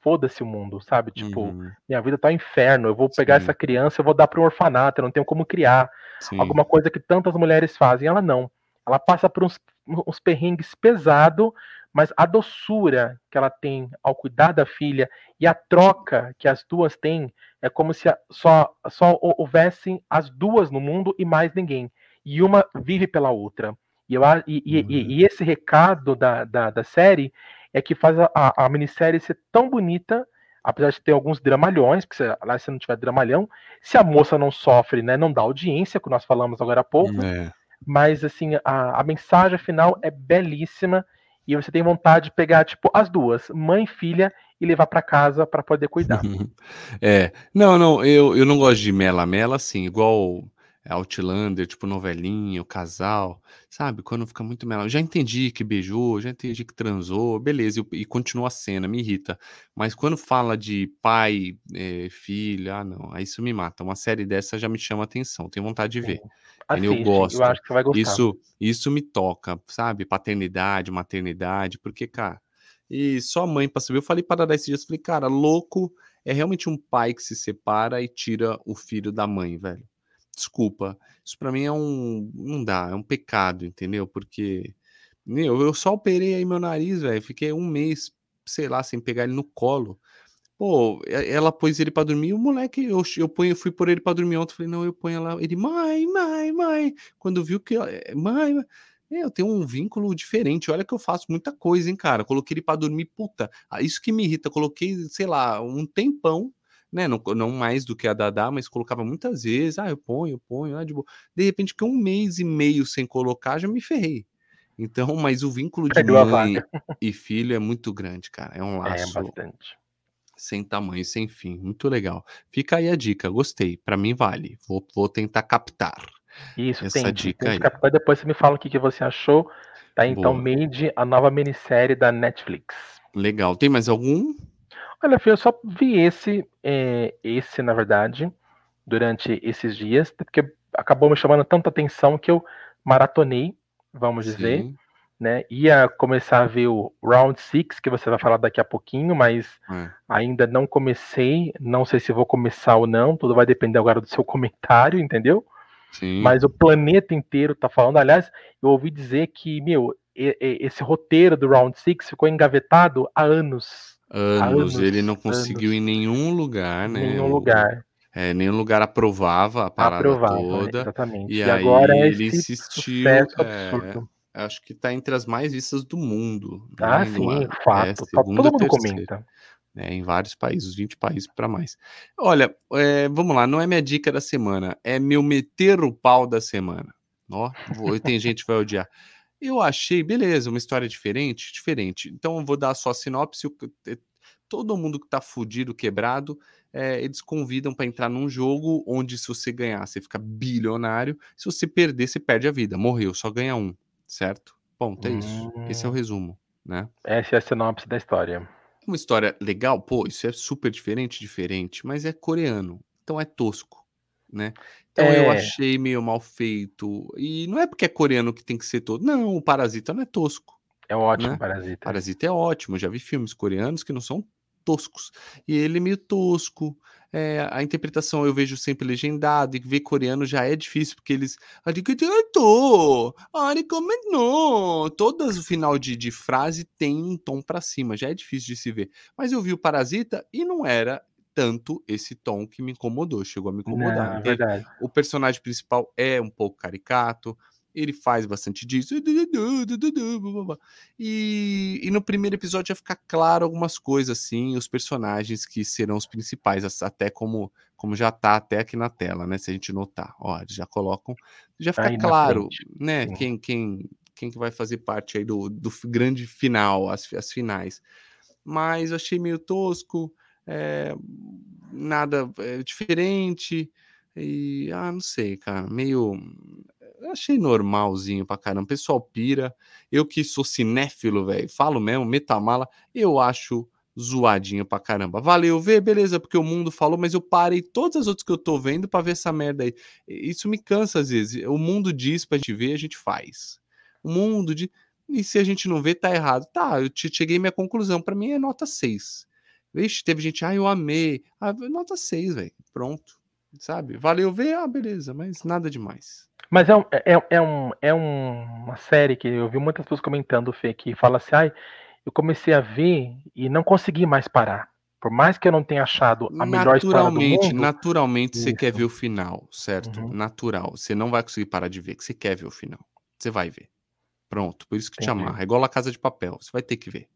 foda-se o mundo, sabe? Tipo, uhum. minha vida tá um inferno, eu vou pegar Sim. essa criança, eu vou dar para um orfanato, eu não tenho como criar. Sim. Alguma coisa que tantas mulheres fazem. Ela não. Ela passa por uns, uns perrengues pesados, mas a doçura que ela tem ao cuidar da filha e a troca que as duas têm é como se só, só houvessem as duas no mundo e mais ninguém. E uma vive pela outra. E, eu, e, e, uhum. e esse recado da, da, da, série é que faz a, a, minissérie ser tão bonita, apesar de ter alguns dramalhões, porque se, lá se não tiver dramalhão, se a moça não sofre, né, não dá audiência, que nós falamos agora há pouco, é. mas assim, a, a mensagem final é belíssima e você tem vontade de pegar, tipo, as duas, mãe e filha, e levar para casa para poder cuidar. é, não, não, eu, eu não gosto de mela-mela, assim, igual Outlander, tipo novelinha, o casal, sabe? Quando fica muito melhor. Já entendi que beijou, já entendi que transou, beleza, e, e continua a cena, me irrita. Mas quando fala de pai, é, filha, ah, não, aí isso me mata. Uma série dessa já me chama atenção, tenho vontade de ver. Assiste, eu gosto. Eu acho que vai gostar. Isso, isso me toca, sabe? Paternidade, maternidade, porque, cara, e só a mãe pra saber. Eu falei para dar esses dias, falei, cara, louco é realmente um pai que se separa e tira o filho da mãe, velho desculpa. Isso para mim é um. Não dá, é um pecado, entendeu? Porque. Meu, eu só operei aí meu nariz, velho. Fiquei um mês, sei lá, sem pegar ele no colo. Pô, ela pôs ele para dormir, o moleque, eu, eu, ponho, eu fui por ele para dormir ontem, falei, não, eu ponho ela, ele, mãe, mãe, mãe, quando viu que, eh, mãe, mãe, eu tenho um vínculo diferente, olha que eu faço muita coisa, hein, cara, coloquei ele para dormir, puta, ah, isso que me irrita, coloquei, sei lá, um tempão, né? Não, não mais do que a Dadá, mas colocava muitas vezes. Ah, eu ponho, eu ponho, ah, de boa. De repente, que um mês e meio sem colocar, já me ferrei. Então, mas o vínculo de mãe e filho é muito grande, cara. É um é, laço. É bastante. Sem tamanho, sem fim. Muito legal. Fica aí a dica, gostei. Para mim vale. Vou, vou tentar captar. Isso, essa tente, dica tente. Captar, depois você me fala o que, que você achou. Tá então Boa. Made, a nova minissérie da Netflix. Legal. Tem mais algum? Olha, Fê, eu só vi esse, é, esse, na verdade, durante esses dias, porque acabou me chamando tanta atenção que eu maratonei, vamos dizer. Sim. Né? Ia começar a ver o Round 6, que você vai falar daqui a pouquinho, mas é. ainda não comecei. Não sei se vou começar ou não, tudo vai depender agora do seu comentário, entendeu? Sim. Mas o planeta inteiro tá falando. Aliás, eu ouvi dizer que, meu, esse roteiro do Round 6 ficou engavetado há anos. Anos, ele não conseguiu anos. em nenhum lugar, né? Nenhum lugar. É, nenhum lugar aprovava a parada aprovava, toda. Exatamente. E, e aí agora é ele insistiu. É, acho que está entre as mais vistas do mundo. Ah, né? sim, fato. É, todo mundo terceira, comenta. Né, em vários países, 20 países para mais. Olha, é, vamos lá, não é minha dica da semana, é meu meter o pau da semana. Ó, vou, tem gente que vai odiar. Eu achei, beleza, uma história diferente, diferente. Então eu vou dar só a sinopse. Todo mundo que tá fudido, quebrado, é, eles convidam para entrar num jogo onde se você ganhar, você fica bilionário. Se você perder, você perde a vida. Morreu, só ganha um, certo? Ponto, é isso. Hum... Esse é o hum. resumo, né? Essa é a sinopse da história. Uma história legal, pô, isso é super diferente, diferente, mas é coreano, então é tosco né? Então é. eu achei meio mal feito. E não é porque é coreano que tem que ser todo. Não, o Parasita não é tosco. É ótimo, né? Parasita. Parasita é ótimo. Já vi filmes coreanos que não são toscos. E ele é meio tosco. É, a interpretação eu vejo sempre legendado, e ver coreano já é difícil, porque eles. Todas o final de, de frase tem um tom para cima, já é difícil de se ver. Mas eu vi o Parasita e não era tanto esse tom que me incomodou, chegou a me incomodar. Não, é verdade. O personagem principal é um pouco caricato, ele faz bastante disso. E, e no primeiro episódio já fica claro algumas coisas, assim, os personagens que serão os principais, até como, como já tá até aqui na tela, né? Se a gente notar. Ó, eles já colocam. Já fica aí claro, né? Quem, quem, quem que vai fazer parte aí do, do grande final, as, as finais. Mas eu achei meio tosco é, nada é, diferente. E, ah, não sei, cara, meio. Achei normalzinho pra caramba. Pessoal pira. Eu que sou cinéfilo, velho, falo mesmo, metamala, eu acho zoadinho pra caramba. Valeu ver, beleza, porque o mundo falou, mas eu parei todas as outras que eu tô vendo para ver essa merda aí. Isso me cansa às vezes. O mundo diz pra gente ver, a gente faz. O mundo diz. E se a gente não vê, tá errado. Tá, eu cheguei à minha conclusão. para mim é nota 6. Vixe, teve gente, ah, eu amei. Ah, nota 6, velho. Pronto. Sabe? Valeu ver, ah, beleza, mas nada demais. Mas é, um, é, é, um, é um, uma série que eu vi muitas pessoas comentando, Fê, que fala assim, ai, eu comecei a ver e não consegui mais parar. Por mais que eu não tenha achado a melhor história do Naturalmente, mundo, naturalmente você quer ver o final, certo? Uhum. Natural. Você não vai conseguir parar de ver, que você quer ver o final. Você vai ver. Pronto, por isso que te Entendi. amarra. É igual a Casa de Papel, você vai ter que ver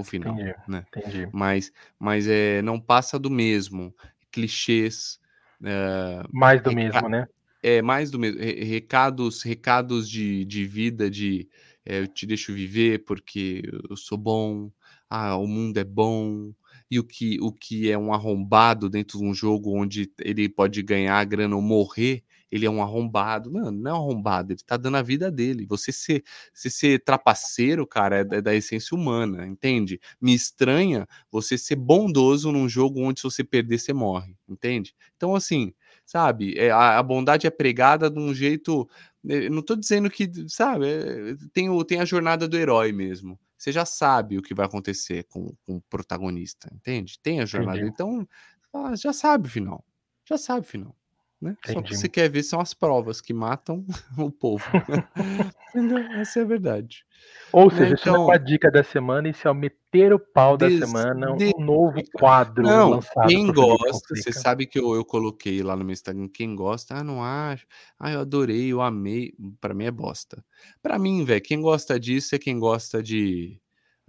o final, Entendi. né? entendi. Mas, mas é, não passa do mesmo. Clichês, é, Mais do mesmo, né? é mais do mesmo. Re- Recados, recados de, de vida, de é, eu te deixo viver porque eu sou bom, ah, o mundo é bom. E o que, o que é um arrombado dentro de um jogo onde ele pode ganhar grana ou morrer, ele é um arrombado. Mano, não é um arrombado, ele tá dando a vida dele. Você ser, você ser trapaceiro, cara, é da, é da essência humana, entende? Me estranha você ser bondoso num jogo onde se você perder, você morre, entende? Então, assim, sabe? É, a, a bondade é pregada de um jeito. eh, Não tô dizendo que, sabe? é, Tem, o, tem a jornada do herói mesmo. Você já sabe o que vai acontecer com, com o protagonista, entende? Tem a jornada. Entendi. Então, ah, já sabe o final. Já sabe o final. Né? Só que você quer ver são as provas que matam o povo. Entendeu? Essa é a verdade. Ou Né, seja, é então- uma dica da semana, isso é o meter o pau da Des- semana, des- um novo quadro Não, lançado quem gosta, você sabe que eu, eu coloquei lá no meu Instagram, quem gosta, ah, não acho, ah, eu adorei, eu amei, pra mim é bosta. Pra mim, velho, quem gosta disso é quem gosta de,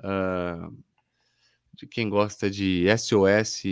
ah, de quem gosta de SOS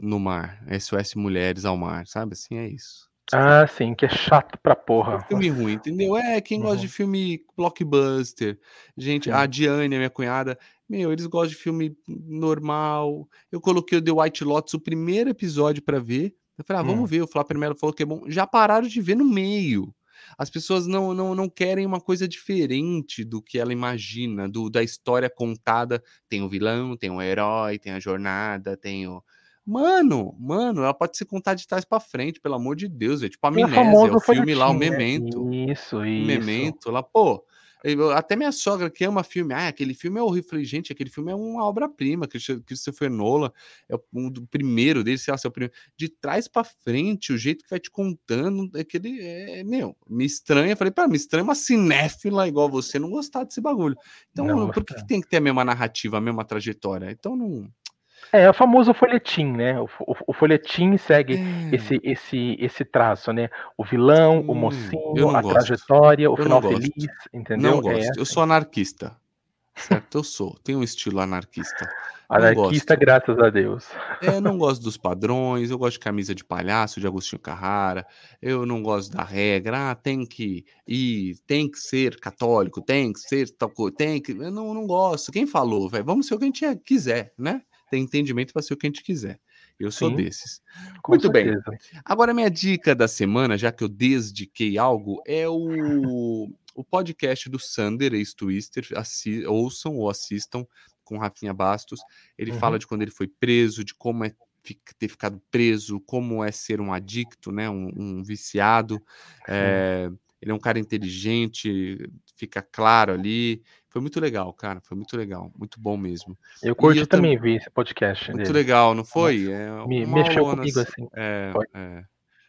no mar, SOS Mulheres ao mar, sabe assim, é isso. Ah, sim, que é chato pra porra. Filme ruim, entendeu? É, quem gosta de Uhum. filme blockbuster. Gente, Sim. a Diane, a minha cunhada, meu, eles gostam de filme normal. Eu coloquei o The White Lotus, o primeiro episódio pra ver. Eu falei, ah, Hum. vamos ver. O Flávio primeiro falou que é bom. Já pararam de ver no meio. As pessoas não, não, não querem uma coisa diferente do que ela imagina, do, da história contada. Tem o vilão, tem o herói, tem a jornada, tem o. Mano, mano, ela pode ser contada de trás pra frente, pelo amor de Deus, é tipo É o Amnésia, famoso o filme lá, o? Memento. Isso, isso. Memento lá, pô. Até minha sogra que ama filme, ah, aquele filme é horrível. Gente, aquele filme é uma obra-prima. Christo- Christopher Nolan é o- um do primeiro dele, sei lá, se é primeiro. De trás pra frente, o jeito que vai te contando, é aquele. É, meu, me estranha. Falei, pá, me estranha uma cinéfila igual você não gostar desse bagulho. Então, Não por que, que tem que ter a mesma narrativa, a mesma trajetória? Então não. É, o famoso folhetim, né? O, fo- o folhetim segue É, esse, esse, esse traço, né? O vilão, o Hum, eu mocinho, a gosto. trajetória, o Eu final feliz, entendeu? não gosto. É Eu sou anarquista. Certo? Eu sou. Tenho um estilo anarquista. anarquista, graças a Deus. É, eu não gosto dos padrões, eu gosto de camisa de palhaço, de Agostinho Carrara, eu não gosto da regra, ah, tem que ir, tem que ser católico, tem que ser tal coisa, tem que. Eu não, não gosto. Quem falou, velho? Vamos ser o que a gente é- quiser, né? Tem entendimento para ser o que a gente quiser. Eu sou Sim. desses. Muito bem. certeza. Agora, minha dica da semana, já que eu desdiquei algo, é o, o podcast do Sander, ex-Twister. Assi, ouçam ou assistam com Rafinha Bastos. Ele Uhum. fala de quando ele foi preso, de como é ter ficado preso, como é ser um adicto, né? Um, um viciado. É, ele é um cara inteligente, fica claro ali. Foi muito legal, cara. Foi muito legal. Muito bom mesmo. Eu curti eu também vi esse podcast Muito dele. legal, não foi? É Me mexeu comigo assim. assim. É, é.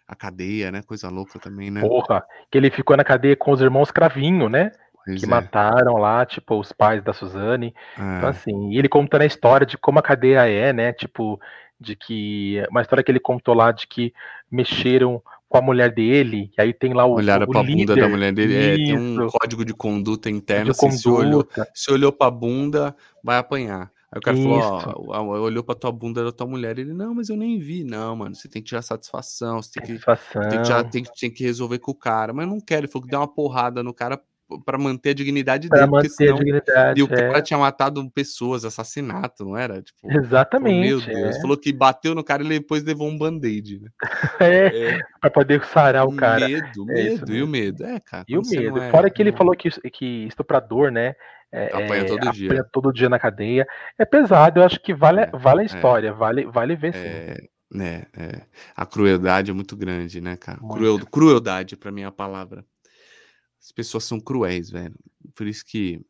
A cadeia, né? Coisa louca também, né? Porra, que ele ficou na cadeia com os irmãos Cravinho, né? Pois que é. mataram lá, tipo, os pais da Suzane. Então, É. assim, e ele contando a história de como a cadeia é, né? Tipo, de que. Uma história que ele contou lá de que mexeram com a mulher dele, e aí tem lá o. Olharam o pra bunda líder, da mulher dele. É, tem um código de conduta interna. de assim, se, olhou, conduta. se olhou pra bunda, vai apanhar. Aí o cara falou, Isso. ó, ó, olhou pra tua bunda da tua mulher. Ele, não, mas eu nem vi. Não, mano, você tem que tirar satisfação, você tem que, Satisfação. tem que, tirar- tem tem que resolver com o cara. Mas eu não quero. Ele falou que deu uma porrada no cara pra manter a dignidade Pra dele, manter a senão... dignidade. E o cara é. tinha matado pessoas, assassinato, não era? Tipo, Exatamente. meu Deus, é. falou que bateu no cara e ele depois levou um band-aid, né? É, É, pra poder sarar o cara. medo, É medo, e o medo. É, cara. E o medo. é- Fora que ele falou que, que estuprador, né? é, Apanha todo dia. apanha todo dia na cadeia. É pesado, eu acho que vale, vale a história, vale, vale ver sim. É, né, é. A crueldade é muito grande, né, cara? Cruel, crueldade, pra mim, é a palavra. As pessoas são cruéis, velho. Por isso que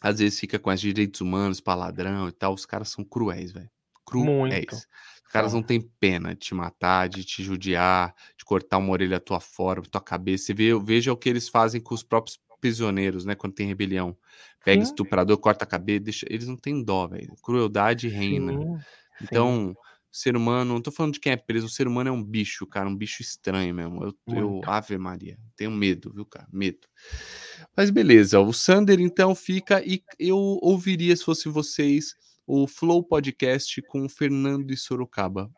às vezes fica com os direitos humanos pra ladrão e tal. Os caras são cruéis, velho. Cruéis. Muito. Os caras não têm pena de te matar, de te judiar, de cortar uma orelha tua fora, tua cabeça. Você vê, veja o que eles fazem com os próprios prisioneiros, né? Quando tem rebelião. Pega Sim. estuprador, corta a cabeça, deixa... eles não têm dó, velho. Crueldade reina. Sim, sim. Ser humano, não tô falando de quem é preso, o ser humano é um bicho, cara, um bicho estranho mesmo. Eu, eu. Ave Maria, tenho medo, viu, cara? Medo. Mas beleza, o Sander então fica e eu ouviria, se fosse vocês, o Flow Podcast com o Fernando de Sorocaba.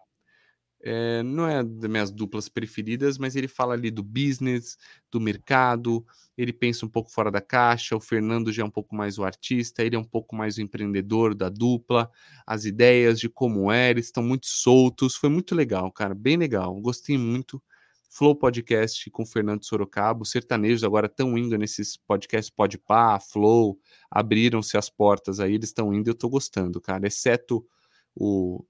É, não é das minhas duplas preferidas, mas ele fala ali do business, do mercado, ele pensa um pouco fora da caixa. O Fernando já é um pouco mais o artista, ele é um pouco mais o empreendedor da dupla, as ideias de como é, eles estão muito soltos. Foi muito legal, cara, bem legal. Gostei muito. Flow Podcast com Fernando Sorocaba. Os sertanejos agora estão indo nesses podcasts Podpah, Flow, abriram-se as portas aí, eles estão indo, eu tô gostando, cara, exceto o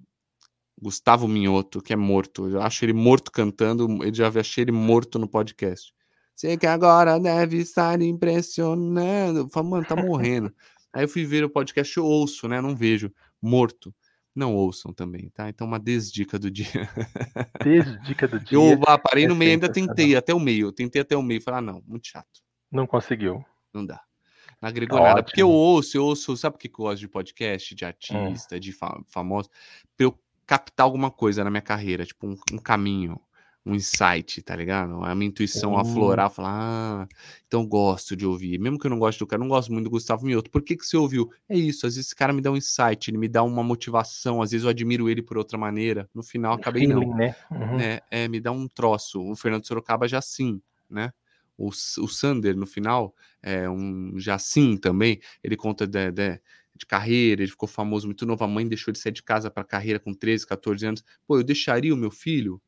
Gustavo Minhoto, que é morto. Eu acho ele morto cantando, eu já achei ele morto no podcast. Sei que agora deve estar impressionando. Falo, mano, tá morrendo. Aí eu fui ver o podcast, eu ouço, né? Não vejo. Morto. Não ouçam também, tá? Então, uma desdica do dia. Desdica do dia. Eu parei é no meio, ainda tentei até o meio. Eu tentei até o meio. Falei, ah, não, muito chato. Não conseguiu. Não dá. Não agregou nada. Porque eu ouço, eu ouço. Sabe por que eu gosto de podcast, de artista, de fa famoso? Pra eu captar alguma coisa na minha carreira, tipo um, um caminho, um insight, tá ligado? A minha intuição Hum. aflorar, falar, ah, então gosto de ouvir. Mesmo que eu não goste do cara, não gosto muito do Gustavo Mioto. Por que que você ouviu? É isso, às vezes esse cara me dá um insight, ele me dá uma motivação, às vezes eu admiro ele por outra maneira. No final, acabei não. Né? Uhum. É, é, me dá um troço. O Fernando Sorocaba já sim, né? O, o Sander, no final, é um já sim também. Ele conta de, de, de carreira, ele ficou famoso muito novo. A mãe deixou ele sair de casa para carreira com 13, 14 anos. Pô, eu deixaria o meu filho?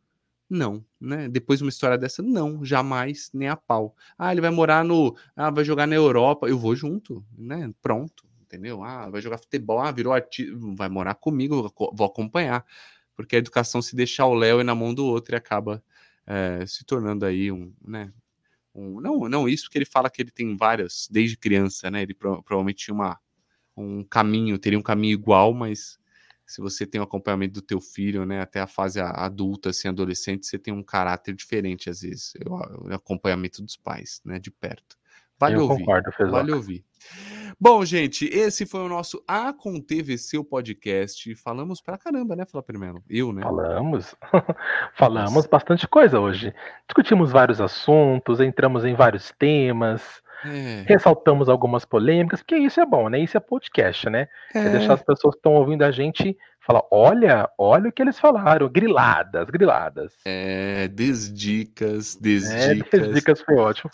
Não, né? Depois de uma história dessa, não, jamais, nem a pau. Ah, ele vai morar no. Ah, vai jogar na Europa. Eu vou junto, né? Pronto, entendeu? Ah, vai jogar futebol. Ah, virou artista. Vai morar comigo, vou acompanhar. Porque a educação, se deixar o Léo ir na mão do outro, e acaba eh, se tornando aí um, né? Um, não, não isso, porque ele fala que ele tem várias, desde criança, né? Ele pro- provavelmente tinha uma, um caminho, teria um caminho igual, mas se você tem o acompanhamento do teu filho, né, até a fase adulta, assim, adolescente, você tem um caráter diferente às vezes, o acompanhamento dos pais, né, de perto. Vale eu ouvir, concordo, vale ouvir. Bom, gente, esse foi o nosso A com TVC, o podcast. Falamos pra caramba, né, Flávio Melo? Eu, né? Falamos. Falamos bastante coisa hoje. Discutimos vários assuntos, entramos em vários temas, É, ressaltamos algumas polêmicas, porque isso é bom, né? Isso é podcast, né? É, deixar as pessoas que estão ouvindo a gente falar: olha, olha o que eles falaram, griladas, griladas. é, desdicas, É, desdicas. as dicas foi ótimo.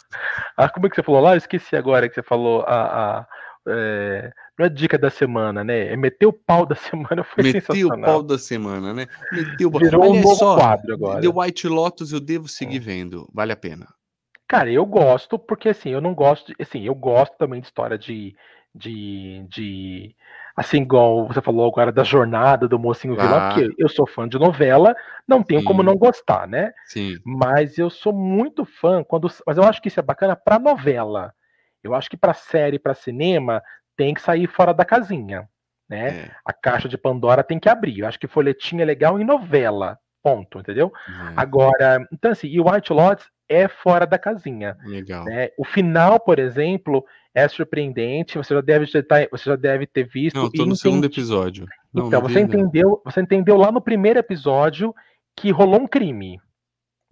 Ah, como é que você falou lá? Eu esqueci agora que você falou a. a- é, não é dica da semana, né? É meter o pau da semana foi Meteu o sensacional. pau da semana, né? Meteu o pau. Virou um Aliás, novo só, quadro agora. The White Lotus eu devo seguir Hum. vendo. Vale a pena. Cara, eu gosto, porque assim, eu não gosto, de, assim, eu gosto também de história de, de, de assim, igual você falou agora da jornada do mocinho vilão, porque eu sou fã de novela, não tenho como Sim. não gostar, né? Sim. Mas eu sou muito fã quando, mas eu acho que isso é bacana pra novela. Eu acho que pra série, pra cinema, tem que sair fora da casinha, né? É, A caixa de Pandora tem que abrir. Eu acho que folhetim é legal em novela, ponto, entendeu? é, Agora, então assim, e White Lotus é fora da casinha. legal. né? O final, por exemplo, é surpreendente. Você já deve ter, tá- você já deve ter visto. Não, tô no segundo episódio. Não, então, não você vi entendeu, você entendeu lá no primeiro episódio que rolou um crime,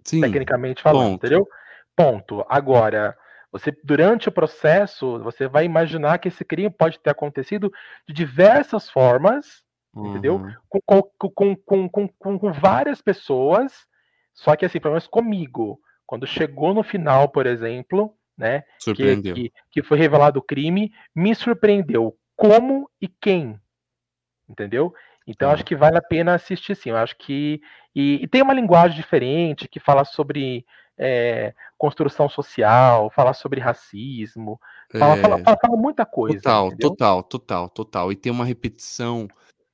Sim, tecnicamente falando, ponto. entendeu? Ponto. Agora, você durante o processo, você vai imaginar que esse crime pode ter acontecido de diversas formas, entendeu? uhum, com, com, com, com- com várias pessoas, só que assim, pelo menos comigo, quando chegou no final, por exemplo, né, que, Surpreendeu. que, que foi revelado o crime, me surpreendeu como e quem, entendeu? Então Tá. acho que vale a pena assistir sim. Eu acho que e, e tem uma linguagem diferente que fala sobre é, construção social, fala sobre racismo, fala, É, fala, fala, fala muita coisa. total, entendeu? total, total, total. E tem uma repetição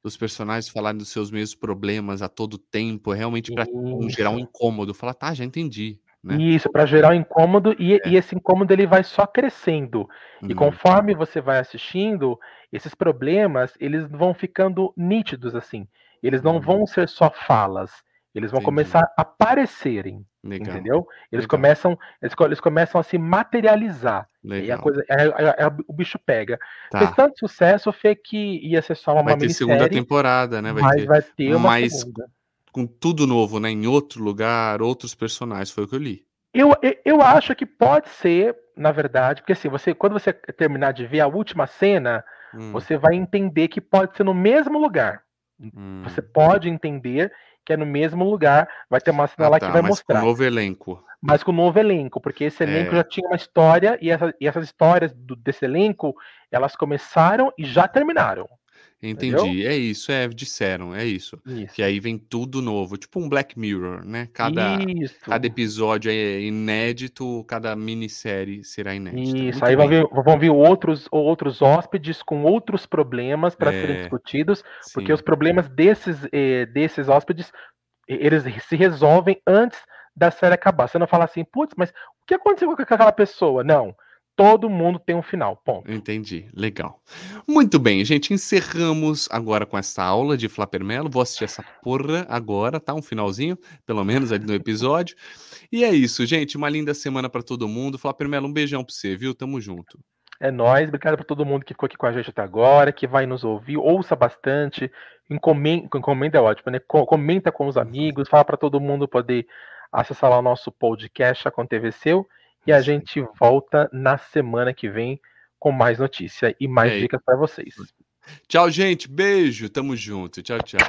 dos personagens falarem dos seus mesmos problemas a todo tempo, é realmente pra um- gerar um incômodo. Falar, tá, já entendi, né? Isso, para gerar um incômodo, e, É. e esse incômodo ele vai só crescendo. E Hum, conforme você vai assistindo, esses problemas, eles vão ficando nítidos assim. Eles não Uhum. vão ser só falas, Eles vão Entendi. começar a aparecerem. Legal. Entendeu? Eles Legal. começam, eles, eles, começam a se materializar. Legal. E a coisa, é, é, é, o bicho pega. Tá. Fez tanto sucesso, Fê, que ia ser só uma Vai ter segunda temporada, né? Vai mas ter, vai ter uma mais, segunda. Com tudo novo, né? Em outro lugar, outros personagens, foi o que eu li. Eu, eu acho que pode ser, na verdade, porque assim, você, quando você terminar de ver a última cena, hum. você vai entender que pode ser no mesmo lugar. Hum. Você pode entender que é no mesmo lugar, vai ter uma cena ah, lá tá, que vai mas mostrar. Com novo elenco. Mas com novo elenco, porque esse elenco é. já tinha uma história e, essa, e essas histórias do, desse elenco, elas começaram e já terminaram. Entendi. Entendeu? É isso, é, disseram, é isso. isso. Que aí vem tudo novo, tipo um Black Mirror, né? Cada, cada episódio é inédito, cada minissérie será inédita. Isso, Muito aí vão vir, vão vir outros, outros hóspedes com outros problemas para é, serem discutidos, sim. porque os problemas desses, eh, desses hóspedes, eles se resolvem antes da série acabar. Você não fala assim, putz, mas o que aconteceu com aquela pessoa? Não todo mundo tem um final. Ponto. Entendi. Legal. Muito bem, gente. Encerramos agora com essa aula de Flapermelo. Vou assistir essa porra agora, tá? Um finalzinho, pelo menos ali no episódio. E é isso, gente. Uma linda semana para todo mundo. Flapermelo, um beijão pra você, viu? Tamo junto. É nóis. Obrigado pra todo mundo que ficou aqui com a gente até agora, que vai nos ouvir. Ouça bastante. Encomenda, encomenda é ótimo, né? Comenta com os amigos. Fala para todo mundo poder acessar lá o nosso podcast Aconteceu. E a gente volta na semana que vem com mais notícia e mais Ei. dicas para vocês. Tchau, gente. Beijo. Tamo junto. Tchau, tchau.